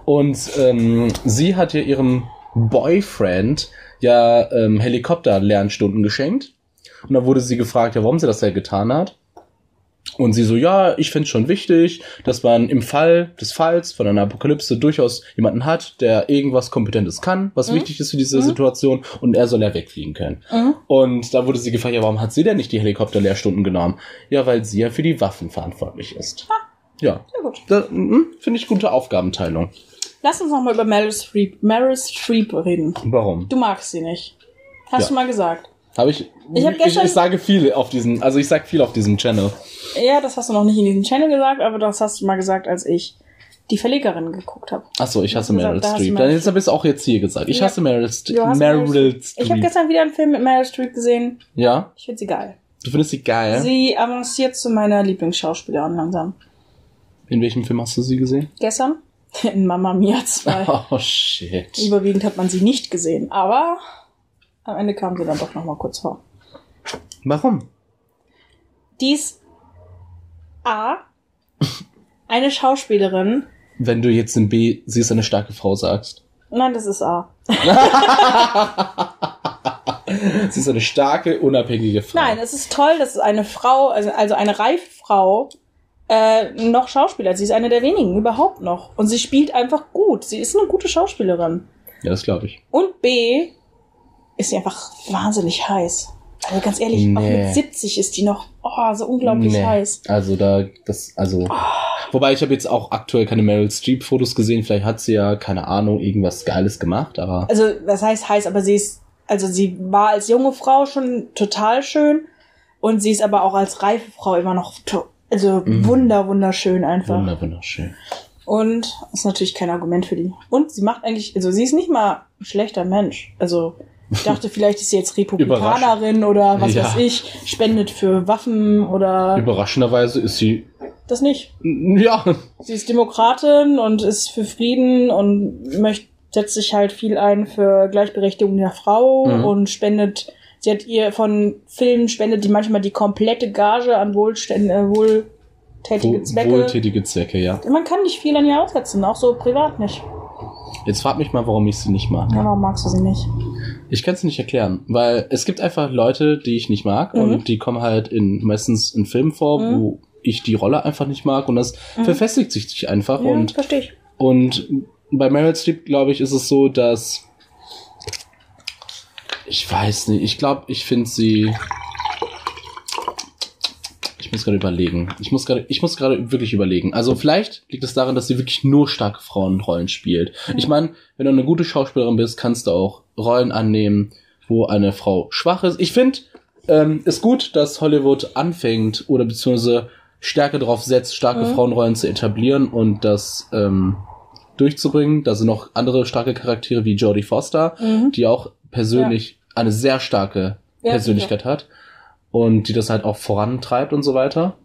Und ähm, sie hat ja ihrem Boyfriend ja ähm, Helikopter-Lernstunden geschenkt. Und dann wurde sie gefragt, ja, warum sie das ja getan hat. Und sie so, ja, ich finde es schon wichtig, dass man im Fall des Falls von einer Apokalypse durchaus jemanden hat, der irgendwas Kompetentes kann, was Mhm. wichtig ist für diese Mhm. Situation und er soll ja wegfliegen können. Mhm. Und da wurde sie gefragt, ja, warum hat sie denn nicht die Helikopterlehrstunden genommen? Ja, weil sie ja für die Waffen verantwortlich ist. Ja, Ja gut. mm, finde ich gute Aufgabenteilung. Lass uns noch mal über Meryl Streep, Meryl Streep reden. Warum? Du magst sie nicht. Hast Ja. du mal gesagt. Habe ich, Ich hab ich, gestern- ich sage viel auf diesem, also ich sage viel auf diesem Channel. Ja, das hast du noch nicht in diesem Channel gesagt, aber das hast du mal gesagt, als ich die Verlegerin geguckt habe. Achso, ich hasse Meryl Streep. Dann jetzt habe ich es auch jetzt hier gesagt. Ich Ja. hasse Meryl, St Meryl Meryl Streep. Ich habe gestern wieder einen Film mit Meryl Streep gesehen. Ja? Ich finde sie geil. Du findest sie geil? Sie avanciert zu meiner Lieblingsschauspielerin langsam. In welchem Film hast du sie gesehen? Gestern *laughs* in Mamma Mia 2. Oh shit. Überwiegend hat man sie nicht gesehen, aber am Ende kam sie dann doch noch mal kurz vor. Warum? Die ist A, eine Schauspielerin. Wenn du jetzt in B, sie ist eine starke Frau sagst. Nein, das ist A. *laughs* sie ist eine starke, unabhängige Frau. Nein, es ist toll, dass eine Frau, also, also eine reife Frau, äh, noch Schauspieler. Sie ist eine der wenigen überhaupt noch. Und sie spielt einfach gut. Sie ist eine gute Schauspielerin. Ja, das glaube ich. Und B, ist sie einfach wahnsinnig heiß. Also ganz ehrlich, auch Nee. mit 70 ist die noch oh, so unglaublich Nee. heiß. Also da, das, also. Wobei ich habe jetzt auch aktuell keine Meryl Streep Fotos gesehen. Vielleicht hat sie ja, keine Ahnung, irgendwas Geiles gemacht, aber. Also, was heißt heiß, aber sie ist, also sie war als junge Frau schon total schön und sie ist aber auch als reife Frau immer noch, also Mhm. wunder, wunderschön einfach. Wunder, wunderschön. Und ist natürlich kein Argument für die. Und sie macht eigentlich, also sie ist nicht mal ein schlechter Mensch. Also ich dachte, vielleicht ist sie jetzt Republikanerin oder was Ja. weiß ich, spendet für Waffen oder Überraschenderweise ist sie, das nicht. ja, Sie ist Demokratin und ist für Frieden und möchte, setzt sich halt viel ein für Gleichberechtigung der Frau Mhm. und spendet, sie hat ihr von Filmen spendet die manchmal die komplette Gage an Wohlstände, äh, wohltätige wohl- Zwecke. wohltätige Zwecke, ja. Man kann nicht viel an ihr aussetzen, auch so privat nicht. Jetzt frag mich mal, warum ich sie nicht mag. Ja, warum magst du sie nicht? Ich kann es nicht erklären, weil es gibt einfach Leute, die ich nicht mag Mhm. und die kommen halt in meistens in Filmen vor, Mhm. wo ich die Rolle einfach nicht mag und das Mhm. verfestigt sich einfach Ja, und verstehe ich. und bei Meryl Streep glaube ich ist es so, dass ich weiß nicht, ich glaube, ich finde sie ich muss gerade überlegen. Ich muss gerade, ich muss gerade wirklich überlegen. Also vielleicht liegt es daran, dass sie wirklich nur starke Frauenrollen spielt. Mhm. Ich meine, wenn du eine gute Schauspielerin bist, kannst du auch Rollen annehmen, wo eine Frau schwach ist. Ich finde, ähm, ist gut, dass Hollywood anfängt oder beziehungsweise stärker darauf setzt, starke Mhm. Frauenrollen zu etablieren und das ähm, durchzubringen. Da sind noch andere starke Charaktere wie Jodie Foster, Mhm. die auch persönlich eine sehr starke Ja, Persönlichkeit hat und die das halt auch vorantreibt und so weiter.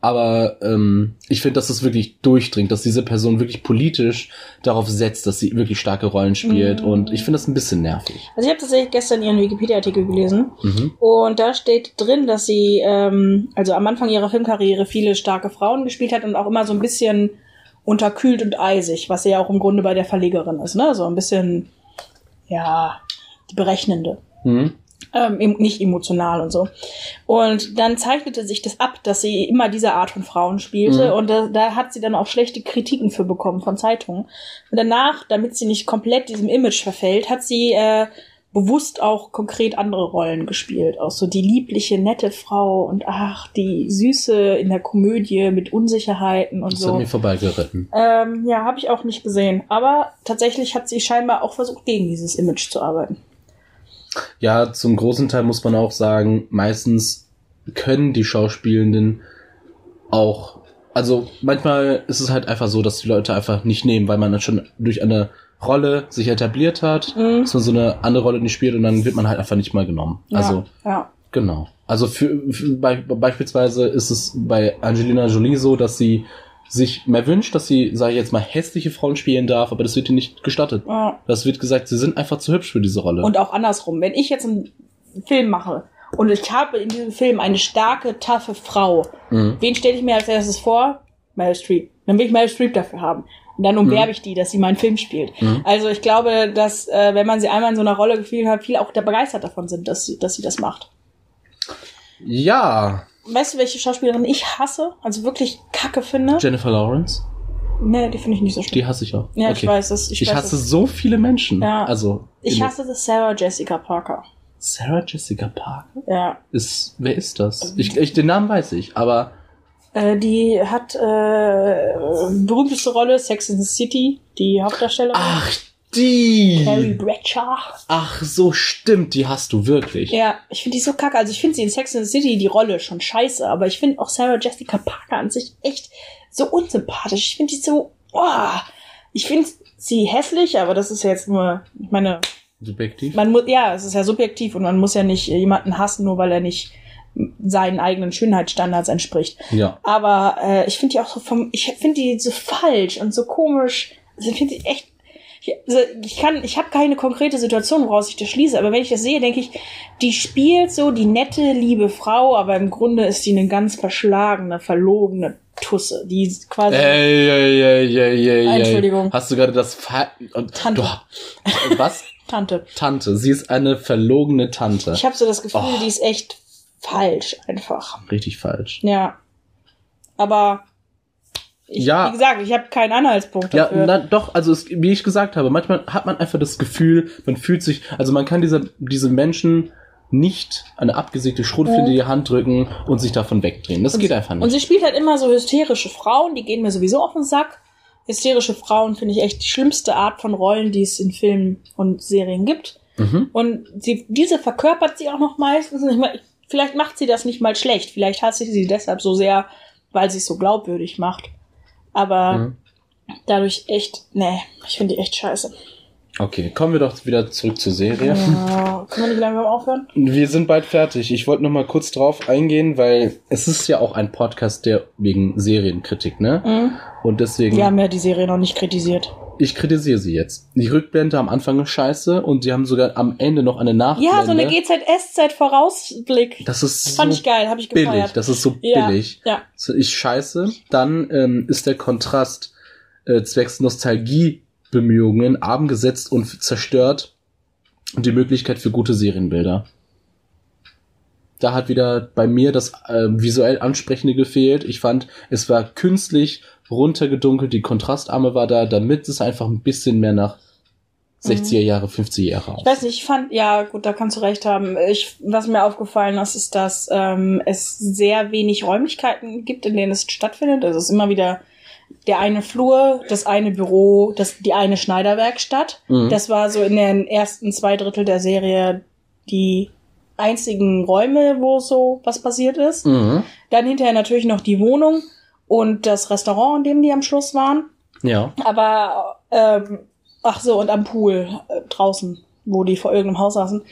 Aber ähm, ich finde, dass es wirklich durchdringt, dass diese Person wirklich politisch darauf setzt, dass sie wirklich starke Rollen spielt. Mhm. Und ich finde das ein bisschen nervig. Also ich habe tatsächlich gestern ihren Wikipedia-Artikel gelesen Mhm. und da steht drin, dass sie ähm, also am Anfang ihrer Filmkarriere viele starke Frauen gespielt hat und auch immer so ein bisschen unterkühlt und eisig, was sie ja auch im Grunde bei der Verlegerin ist, ne? So ein bisschen, ja, die Berechnende. Mhm. Ähm, nicht emotional und so. Und dann zeichnete sich das ab, dass sie immer diese Art von Frauen spielte Mhm. und da, da hat sie dann auch schlechte Kritiken für bekommen von Zeitungen. Und danach, damit sie nicht komplett diesem Image verfällt, hat sie äh, bewusst auch konkret andere Rollen gespielt. Auch so die liebliche, nette Frau und ach, die Süße in der Komödie mit Unsicherheiten und Das so. hat mir vorbeigeritten. Ähm, ja, habe ich auch nicht gesehen. Aber tatsächlich hat sie scheinbar auch versucht, gegen dieses Image zu arbeiten. Ja, zum großen Teil muss man auch sagen, meistens können die Schauspielenden auch, also manchmal ist es halt einfach so, dass die Leute einfach nicht nehmen, weil man dann schon durch eine Rolle sich etabliert hat, Mhm. dass man so eine andere Rolle nicht spielt und dann wird man halt einfach nicht mal genommen. Ja, Also ja. Genau. Also für, für bei, beispielsweise ist es bei Angelina Jolie so, dass sie sich mehr wünscht, dass sie, sage ich jetzt mal, hässliche Frauen spielen darf, aber das wird ihr nicht gestattet. ja. Das wird gesagt, sie sind einfach zu hübsch für diese Rolle. Und auch andersrum. Wenn ich jetzt einen Film mache und ich habe in diesem Film eine starke, taffe Frau, mhm. wen stelle ich mir als erstes vor? Meryl Streep. Dann will ich Meryl Streep dafür haben. Und dann umwerbe ich die, dass sie meinen Film spielt. Mhm. Also ich glaube, dass, äh, wenn man sie einmal in so einer Rolle gefühlt hat, viele auch da begeistert davon sind, dass sie, dass sie das macht. Ja, Weißt du, welche Schauspielerin ich hasse? Also wirklich kacke finde? Jennifer Lawrence, Nee, die finde ich nicht so schlimm. die hasse ich auch. Ja, ich weiß das. Ich, Ich, weiß hasse das. so viele Menschen. Ja. Also Ich hasse das Sarah Jessica Parker. Sarah Jessica Parker Ja. ist. Wer ist das? Ich, ich den Namen weiß ich, aber Äh, die hat äh, berühmteste Rolle Sex in the City, die Hauptdarstellerin. ach die. Carrie Bradshaw. Ach so stimmt, die hast du wirklich. Ja, ich finde die so kacke. Also ich finde sie in Sex in the City die Rolle schon scheiße, aber ich finde auch Sarah Jessica Parker an sich echt so unsympathisch. Ich finde die so, boah. Ich finde sie hässlich, aber das ist ja jetzt nur, ich meine, Subjektiv. man muss, ja, es ist ja subjektiv und man muss ja nicht jemanden hassen, nur weil er nicht seinen eigenen Schönheitsstandards entspricht. Ja. Aber äh, ich finde die auch so vom, ich finde die so falsch und so komisch. Also ich finde die echt. Ich, also ich kann, ich habe keine konkrete Situation, woraus ich das schließe, aber wenn ich das sehe, denke ich, die spielt so die nette, liebe Frau, aber im Grunde ist sie eine ganz verschlagene, verlogene Tusse, die quasi. Ey, ey, ey, ey, ey, ey. Entschuldigung. Hast du gerade das Fa und Tante. Du, was? *laughs* Tante. Tante. Sie ist eine verlogene Tante. Ich habe so das Gefühl, Oh. die ist echt falsch einfach. Richtig falsch. Ja. Aber ich, Ja. wie gesagt, ich habe keinen Anhaltspunkt Ja, dafür. na, doch, also es, wie ich gesagt habe, manchmal hat man einfach das Gefühl, man fühlt sich, also man kann diese, diese Menschen nicht eine abgesägte Schrotflinte in die Hand drücken und sich davon wegdrehen. Das geht einfach Und nicht. sie spielt halt immer so hysterische Frauen, die gehen mir sowieso auf den Sack. Hysterische Frauen finde ich echt die schlimmste Art von Rollen, die es in Filmen und Serien gibt. Mhm. Und sie, diese verkörpert sie auch noch meistens. Ich mein, vielleicht macht sie das nicht mal schlecht. Vielleicht hasse ich sie deshalb so sehr, weil sie es so glaubwürdig macht. Aber Mhm. dadurch echt, nee, ich finde die echt scheiße. Okay, kommen wir doch wieder zurück zur Serie. Ja, *laughs* können wir nicht langsam aufhören? Wir sind bald fertig. Ich wollte noch mal kurz drauf eingehen, weil es ist ja auch ein Podcast, der wegen Serienkritik, ne? Mhm. Und deswegen, Wir haben ja die Serie noch nicht kritisiert. ich kritisiere sie jetzt. Die Rückblende am Anfang ist scheiße und sie haben sogar am Ende noch eine Nachblende. Ja, so eine GZS-Zeit-Vorausblick. Das ist so Fand ich geil, habe ich billig. gefeiert. Das ist so Ja, billig. ja. So, ich scheiße. Dann ähm, ist der Kontrast äh, zwecks Nostalgiebemühungen arm gesetzt und zerstört die Möglichkeit für gute Serienbilder. Da hat wieder bei mir das äh, visuell Ansprechende gefehlt. Ich fand, es war künstlich runtergedunkelt, die Kontrastarme war da, damit es einfach ein bisschen mehr nach 60er Jahre, 50er Jahre Mhm. Ich weiß nicht, ich fand, ja, gut, da kannst du recht haben. Ich, was mir aufgefallen ist, ist, dass ähm, es sehr wenig Räumlichkeiten gibt, in denen es stattfindet. Also es ist immer wieder der eine Flur, das eine Büro, das, die eine Schneiderwerkstatt. Mhm. Das war so in den ersten zwei Drittel der Serie die einzigen Räume, wo so was passiert ist. Mhm. Dann hinterher natürlich noch die Wohnung und das Restaurant, in dem die am Schluss waren. Ja. Aber, ähm, ach so, und am Pool äh, draußen, wo die vor irgendeinem Haus saßen.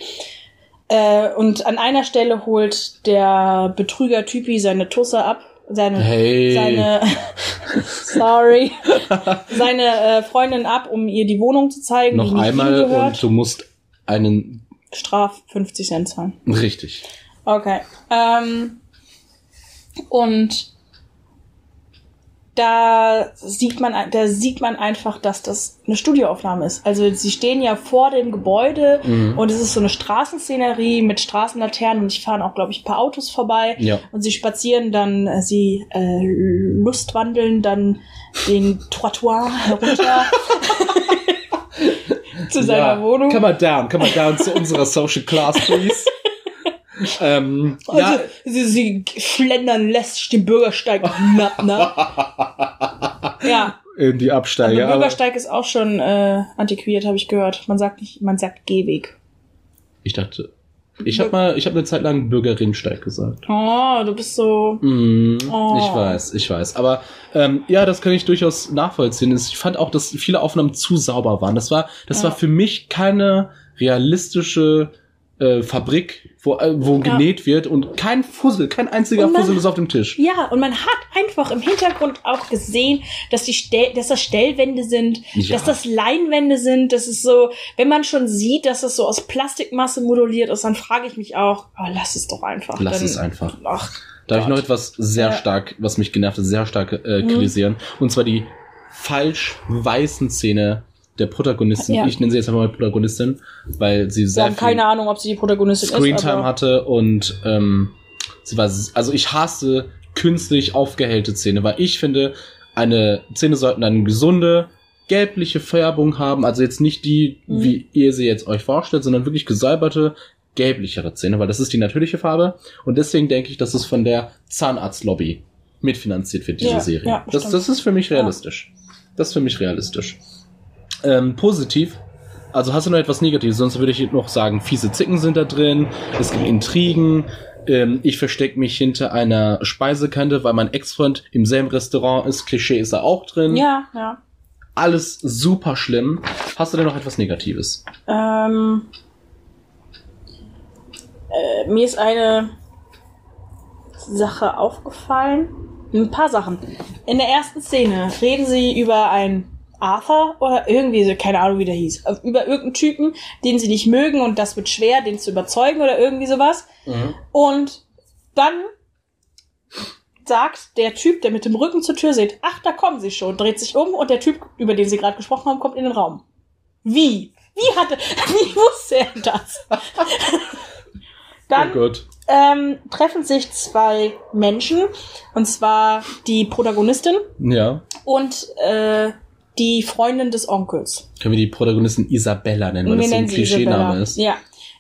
Äh, und an einer Stelle holt der Betrüger-Typi seine Tusse ab. Seine, Hey. seine, *laughs* sorry, seine äh, Freundin ab, um ihr die Wohnung zu zeigen. Noch einmal und du musst einen Straf 50 Cent zahlen. richtig. Okay. Ähm, und da sieht man, da sieht man einfach, dass das eine Studioaufnahme ist. Also sie stehen ja vor dem Gebäude Mhm. und es ist so eine Straßenszenerie mit Straßenlaternen und ich fahren auch, glaube ich, ein paar Autos vorbei Ja. und sie spazieren dann, äh, sie äh, lustwandeln dann den Trottoir herunter *laughs* *laughs* zu seiner Wohnung. Come on down, come on down zu unserer Social Class, please. Ähm, Also, ja, sie, sie schlendern lässt den Bürgersteig knapp, ne? *laughs* ja, in die Absteige. der aber- Bürgersteig ist auch schon äh, antiquiert, habe ich gehört. Man sagt nicht, man sagt Gehweg. Ich dachte, ich habe mal, ich habe eine Zeit lang Bürgerinnensteig gesagt. Oh, du bist so. Mm, Oh. Ich weiß, ich weiß. Aber ähm, ja, das kann ich durchaus nachvollziehen. Ich fand auch, dass viele Aufnahmen zu sauber waren. Das war, das Ja. war für mich keine realistische äh, Fabrik, wo, äh, wo Ja. genäht wird und kein Fussel, kein einziger man- Fussel ist auf dem Tisch. Ja, und man hat einfach im Hintergrund auch gesehen, dass die Stell dass das Stellwände sind, Ja. dass das Leinwände sind. Das ist so, wenn man schon sieht, dass das so aus Plastikmasse moduliert ist, dann frage ich mich auch, oh, lass es doch einfach. Lass dann, es einfach. Ach, Da habe ich noch etwas sehr Ja. stark, was mich genervt hat, sehr stark äh, Mhm. kritisieren. Und zwar die falsch weißen Szene der Protagonistin. Ja. Ich nenne sie jetzt einfach mal Protagonistin, weil sie wir sehr haben viel keine Ahnung, ob sie die Protagonistin ist. Screentime hatte und ähm, sie war, also ich hasse künstlich aufgehellte Zähne, weil ich finde, eine Zähne sollten eine gesunde, gelbliche Färbung haben, also jetzt nicht die, Mhm. wie ihr sie jetzt euch vorstellt, sondern wirklich gesäuberte, gelblichere Zähne, weil das ist die natürliche Farbe und deswegen denke ich, dass es von der Zahnarztlobby mitfinanziert wird, diese Ja, Serie. ja, das, das ist für mich realistisch. Das ist für mich realistisch. Ähm, positiv. Also hast du noch etwas Negatives? Sonst würde ich noch sagen, fiese Zicken sind da drin, es gibt Intrigen, ähm, ich verstecke mich hinter einer Speisekante, weil mein Ex-Freund im selben Restaurant ist. Klischee ist da auch drin. ja, ja. Alles super schlimm. Hast du denn noch etwas Negatives? Ähm, äh, mir ist eine Sache aufgefallen. Ein paar Sachen. In der ersten Szene reden sie über einen Arthur oder irgendwie so, keine Ahnung, wie der hieß. Über irgendeinen Typen, den sie nicht mögen und das wird schwer, den zu überzeugen oder irgendwie sowas. Und dann sagt der Typ, der mit dem Rücken zur Tür sieht, ach, da kommen sie schon, dreht sich um und der Typ, über den sie gerade gesprochen haben, kommt in den Raum. Wie? Wie hatte, *laughs* wie wusste er das? *laughs* Dann oh Gott. ähm, treffen sich zwei Menschen, und zwar die Protagonistin Ja. und äh, die Freundin des Onkels. Können wir die Protagonistin Isabella nennen, weil das so ein Klischeename ist. Ja.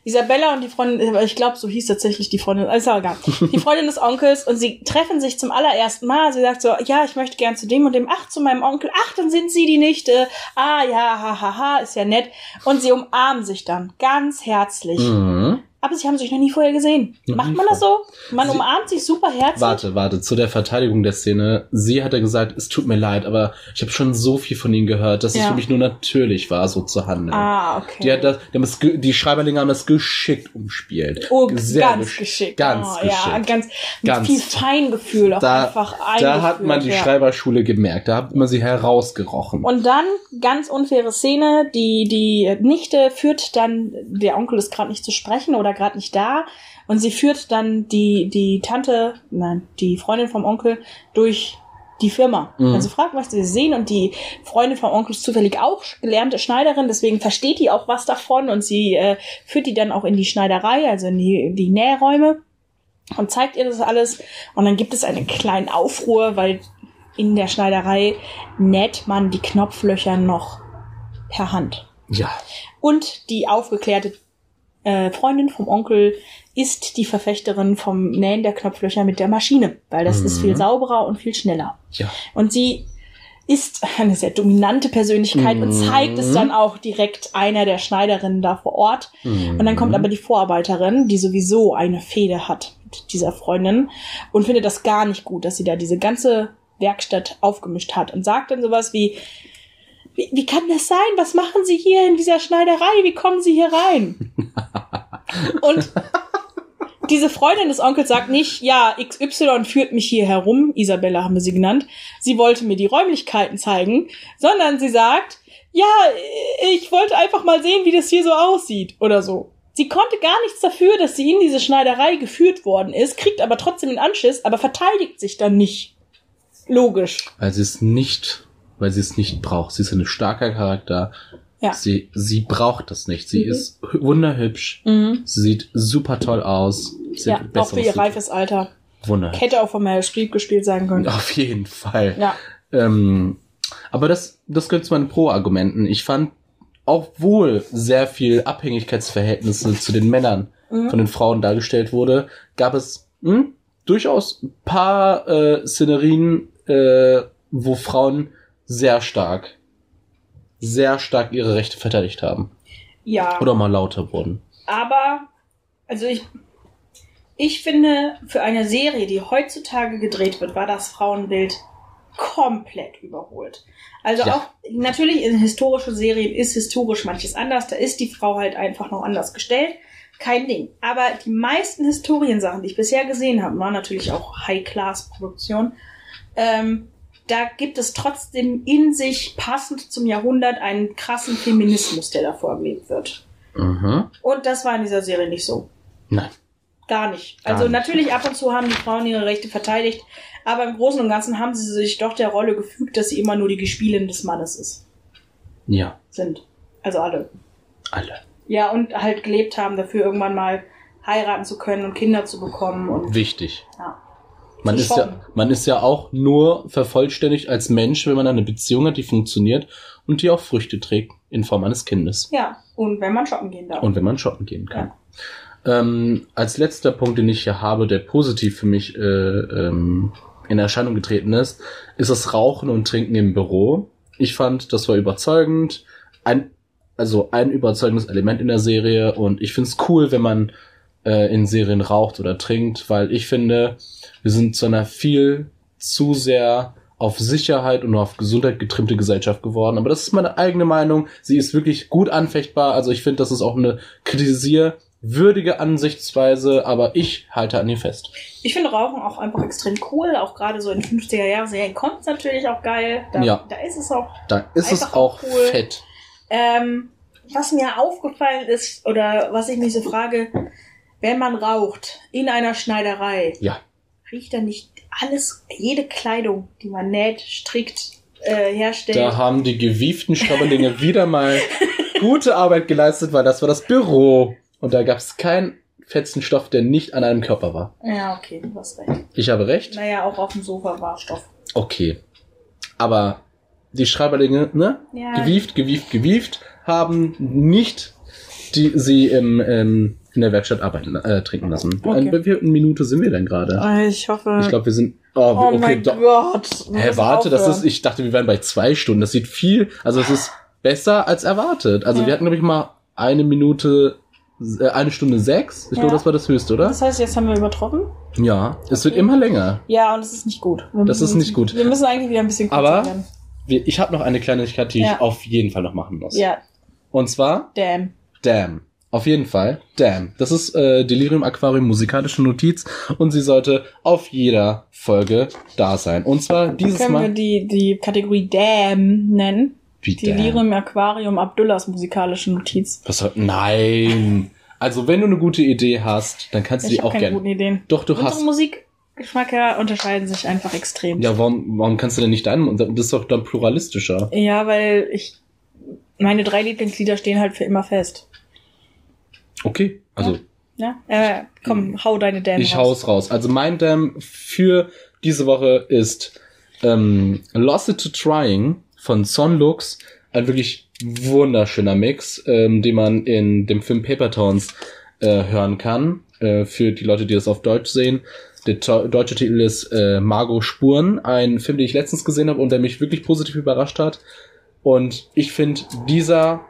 Isabella und die Freundin, ich glaube, so hieß tatsächlich die Freundin, ist aber egal. *laughs* Die Freundin des Onkels und sie treffen sich zum allerersten Mal. Sie sagt so, ja, ich möchte gern zu dem und dem, ach, zu meinem Onkel, ach, dann sind sie die Nichte. Ah, ja, ha, ha, ha, ist ja nett. Und sie umarmen sich dann ganz herzlich. Mhm. Aber sie haben sich noch nie vorher gesehen. Macht man das so? Man Sie- umarmt sich super herzlich. Warte, warte, zu der Verteidigung der Szene. Sie hat ja gesagt, es tut mir leid, aber ich habe schon so viel von ihnen gehört, dass es Ja. für mich nur natürlich war, so zu handeln. Ah, okay. Die, hat das, die, haben das, die Schreiberlinge haben das geschickt umspielt. Oh, Sehr ganz gesch- geschickt. Ganz oh, geschickt. Ja, ganz, Ganz. viel Feingefühl auch Da, einfach da hat man die ja. Schreiberschule gemerkt. Da hat man sie herausgerochen. Und dann, ganz unfaire Szene, die, die Nichte führt dann, der Onkel ist gerade nicht zu sprechen oder gerade nicht da, und sie führt dann die, die Tante, nein, die Freundin vom Onkel durch die Firma. Mhm. Also fragt, was sie sehen und die Freundin vom Onkel ist zufällig auch gelernte Schneiderin, deswegen versteht die auch was davon und sie äh, führt die dann auch in die Schneiderei, also in die, in die Nähräume und zeigt ihr das alles und dann gibt es einen kleinen Aufruhr, weil in der Schneiderei näht man die Knopflöcher noch per Hand. ja. Und die aufgeklärte äh, Freundin vom Onkel ist die Verfechterin vom Nähen der Knopflöcher mit der Maschine, weil das ist Mhm. viel sauberer und viel schneller. Ja. Und sie ist eine sehr dominante Persönlichkeit und Mhm. zeigt es dann auch direkt einer der Schneiderinnen da vor Ort. Und dann kommt aber die Vorarbeiterin, die sowieso eine Fehde hat mit dieser Freundin und findet das gar nicht gut, dass sie da diese ganze Werkstatt aufgemischt hat und sagt dann sowas wie, wie, wie kann das sein? Was machen Sie hier in dieser Schneiderei? Wie kommen Sie hier rein? *laughs* und diese Freundin des Onkels sagt nicht, ja, XY führt mich hier herum, Isabella haben wir sie genannt, sie wollte mir die Räumlichkeiten zeigen, sondern sie sagt, ja, ich wollte einfach mal sehen, wie das hier so aussieht oder so. Sie konnte gar nichts dafür, dass sie in diese Schneiderei geführt worden ist, kriegt aber trotzdem einen Anschiss, aber verteidigt sich dann nicht. Logisch. Weil sie es nicht, weil sie es nicht braucht. Sie ist ein starker Charakter. Ja. Sie, sie braucht das nicht. Sie Mhm. ist hü- wunderhübsch. Mhm. Sie sieht super toll aus. Sie Ja, auch für ihr reifes Alter. Wunderhübsch. Hätte auch von Meryl Streep gespielt sein können. Auf jeden Fall. Ja. Ähm, aber das, das gehört zu meinen Pro-Argumenten. Ich fand, obwohl sehr viel Abhängigkeitsverhältnisse zu den Männern Mhm. von den Frauen dargestellt wurde, gab es hm, durchaus ein paar äh, Szenerien, äh, wo Frauen sehr stark, sehr stark ihre Rechte verteidigt haben. Ja. Oder mal lauter wurden. Aber, also ich, ich finde, für eine Serie, die heutzutage gedreht wird, war das Frauenbild komplett überholt. Also Ja. auch, natürlich in historische Serien ist historisch manches anders, da ist die Frau halt einfach noch anders gestellt. Kein Ding. Aber die meisten Historiensachen, die ich bisher gesehen habe, waren natürlich auch High-Class-Produktionen. Ähm, da gibt es trotzdem in sich passend zum Jahrhundert einen krassen Feminismus, der da vorgelebt wird. Mhm. Und das war in dieser Serie nicht so. Nein. Gar nicht. Gar Also nicht. natürlich ab und zu haben die Frauen ihre Rechte verteidigt, aber im Großen und Ganzen haben sie sich doch der Rolle gefügt, dass sie immer nur die Gespielin des Mannes ist, Ja, sind. Also alle. alle. Ja, und halt gelebt haben, dafür irgendwann mal heiraten zu können und Kinder zu bekommen und Wichtig. ja. Man ist, ja, man ist ja auch nur vervollständigt als Mensch, wenn man eine Beziehung hat, die funktioniert und die auch Früchte trägt in Form eines Kindes. Ja, und wenn man shoppen gehen darf. Und wenn man shoppen gehen kann. Ähm, als letzter Punkt, den ich hier habe, der positiv für mich äh, ähm, in Erscheinung getreten ist, ist das Rauchen und Trinken im Büro. Ich fand, das war überzeugend. Ein, also ein überzeugendes Element in der Serie und ich finde es cool, wenn man äh, in Serien raucht oder trinkt, weil ich finde, wir sind zu einer viel zu sehr auf Sicherheit und auf Gesundheit getrimmte Gesellschaft geworden. Aber das ist meine eigene Meinung. Sie ist wirklich gut anfechtbar. Also ich finde, das ist auch eine kritisierwürdige Ansichtsweise, aber ich halte an ihr fest. Ich finde Rauchen auch einfach extrem cool, auch gerade so in 50er Jahren Serien kommt es natürlich auch geil. Da, Ja. da ist es auch Da ist es auch cool. fett. Ähm, was mir aufgefallen ist, oder was ich mich so frage, wenn man raucht in einer Schneiderei, Ja. riecht da nicht alles, jede Kleidung, die man näht, strickt, äh, herstellt? Da haben die gewieften Schreiberlinge wieder mal gute Arbeit geleistet, weil das war das Büro. Und da gab es keinen fetzen Stoff, der nicht an einem Körper war. ja, okay, du hast recht. Ich habe recht? Naja, auch auf dem Sofa war Stoff. Okay. Aber die Schreiberlinge, ne? Ja. Gewieft, gewieft, gewieft, haben nicht die sie im, ähm, in der Werkstatt arbeiten, äh, trinken lassen. Okay. An wie viel Minute sind wir denn gerade? Ich hoffe. Ich glaube, wir sind. Oh, oh okay, mein doch. Gott. Hä, warte, das ist, ich dachte, wir wären bei zwei Stunden. Das sieht viel, also es ist besser als erwartet. Also Ja. wir hatten, glaube ich, mal eine Minute, äh, eine Stunde sechs. Ich Ja. glaube, das war das höchste, oder? Das heißt, jetzt haben wir übertroffen? Ja, es wird immer länger. Ja, und das ist nicht gut. Wir Das müssen- ist nicht gut. Wir müssen eigentlich wieder ein bisschen kürzer Aber- werden. Ich habe noch eine Kleinigkeit, die Ja. ich auf jeden Fall noch machen muss. Ja, Und zwar damn. Damn. Auf jeden Fall. Damn. Das ist äh, Delirium Aquarium musikalische Notiz und sie sollte auf jeder Folge da sein. Und zwar dieses Können wir Mal. die, die Kategorie Damn nennen? Wie Die damn? Delirium Aquarium Abdullahs musikalische Notiz. Was soll, nein. Also wenn du eine gute Idee hast, dann kannst du Ich die auch keine gerne. guten Ideen. Doch, du Unsere hast. Musikgeschmäcker unterscheiden sich einfach extrem. Ja, warum, warum kannst du denn nicht deinen? Das ist doch dann pluralistischer. Ja, weil ich meine drei Lieblingslieder stehen halt für immer fest. Okay. Also Ja? Äh, komm, hau deine Damn ich raus. hau's raus. Also mein Damn für diese Woche ist ähm, Lost It to Trying von Son Lux. Ein wirklich wunderschöner Mix, ähm, den man in dem Film Paper Towns äh, hören kann. Äh, für die Leute, die das auf Deutsch sehen. Der deutsche Titel ist äh, Margot Spuren, ein Film, den ich letztens gesehen habe und der mich wirklich positiv überrascht hat. Und ich finde, dieser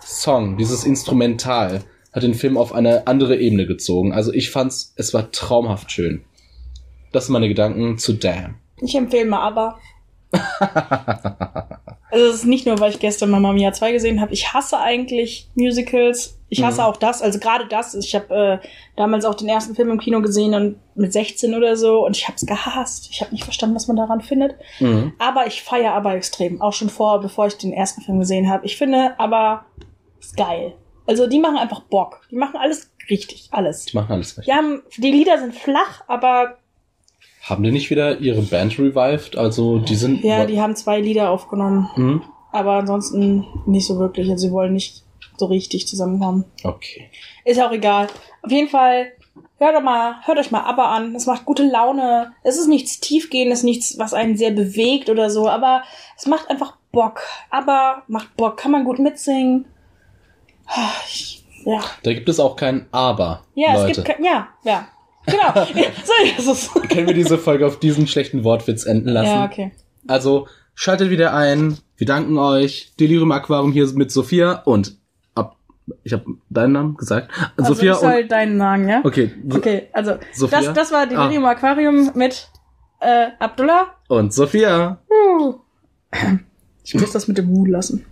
Song, dieses Instrumental, hat den Film auf eine andere Ebene gezogen. Also ich fand's, es war traumhaft schön. Das sind meine Gedanken zu Damn. Ich empfehle mal aber. *laughs* Also es ist nicht nur, weil ich gestern Mamma Mia 2 gesehen habe. Ich hasse eigentlich Musicals. Ich hasse Mhm. auch das, also gerade das. Ich habe äh, damals auch den ersten Film im Kino gesehen und mit 16 oder so und ich habe es gehasst. Ich habe nicht verstanden, was man daran findet. Mhm. Aber ich feiere aber extrem, auch schon vor, bevor ich den ersten Film gesehen habe. Ich finde aber ist geil. Also die machen einfach Bock. Die machen alles richtig, alles. Die machen alles recht. Die haben, die Lieder sind flach, aber Haben die nicht wieder ihre Band revived? Also die sind. Ja, die haben zwei Lieder aufgenommen. Hm? Aber ansonsten nicht so wirklich. Also sie wollen nicht so richtig zusammenkommen. Okay. Ist auch egal. Auf jeden Fall, hört doch mal, hört euch mal ABBA an. Es macht gute Laune. Es ist nichts tiefgehendes, nichts, was einen sehr bewegt oder so, aber es macht einfach Bock. ABBA macht Bock. Kann man gut mitsingen. Ah, ja. Da gibt es auch kein Aber. Ja, Leute. es gibt kein, ja, ja. Genau. *laughs* so ist es. Können wir diese Folge auf diesen schlechten Wortwitz enden lassen? Ja, okay. Also schaltet wieder ein. Wir danken euch. Delirium Aquarium hier mit Sophia und ab. Ich habe deinen Namen gesagt. Also Sophia ich soll und. deinen sagen, ja? Okay. Okay, also Sophia? das, das war Delirium Aquarium mit äh, Abdullah. Und Sophia. Uh. Ich muss das mit dem Hu lassen.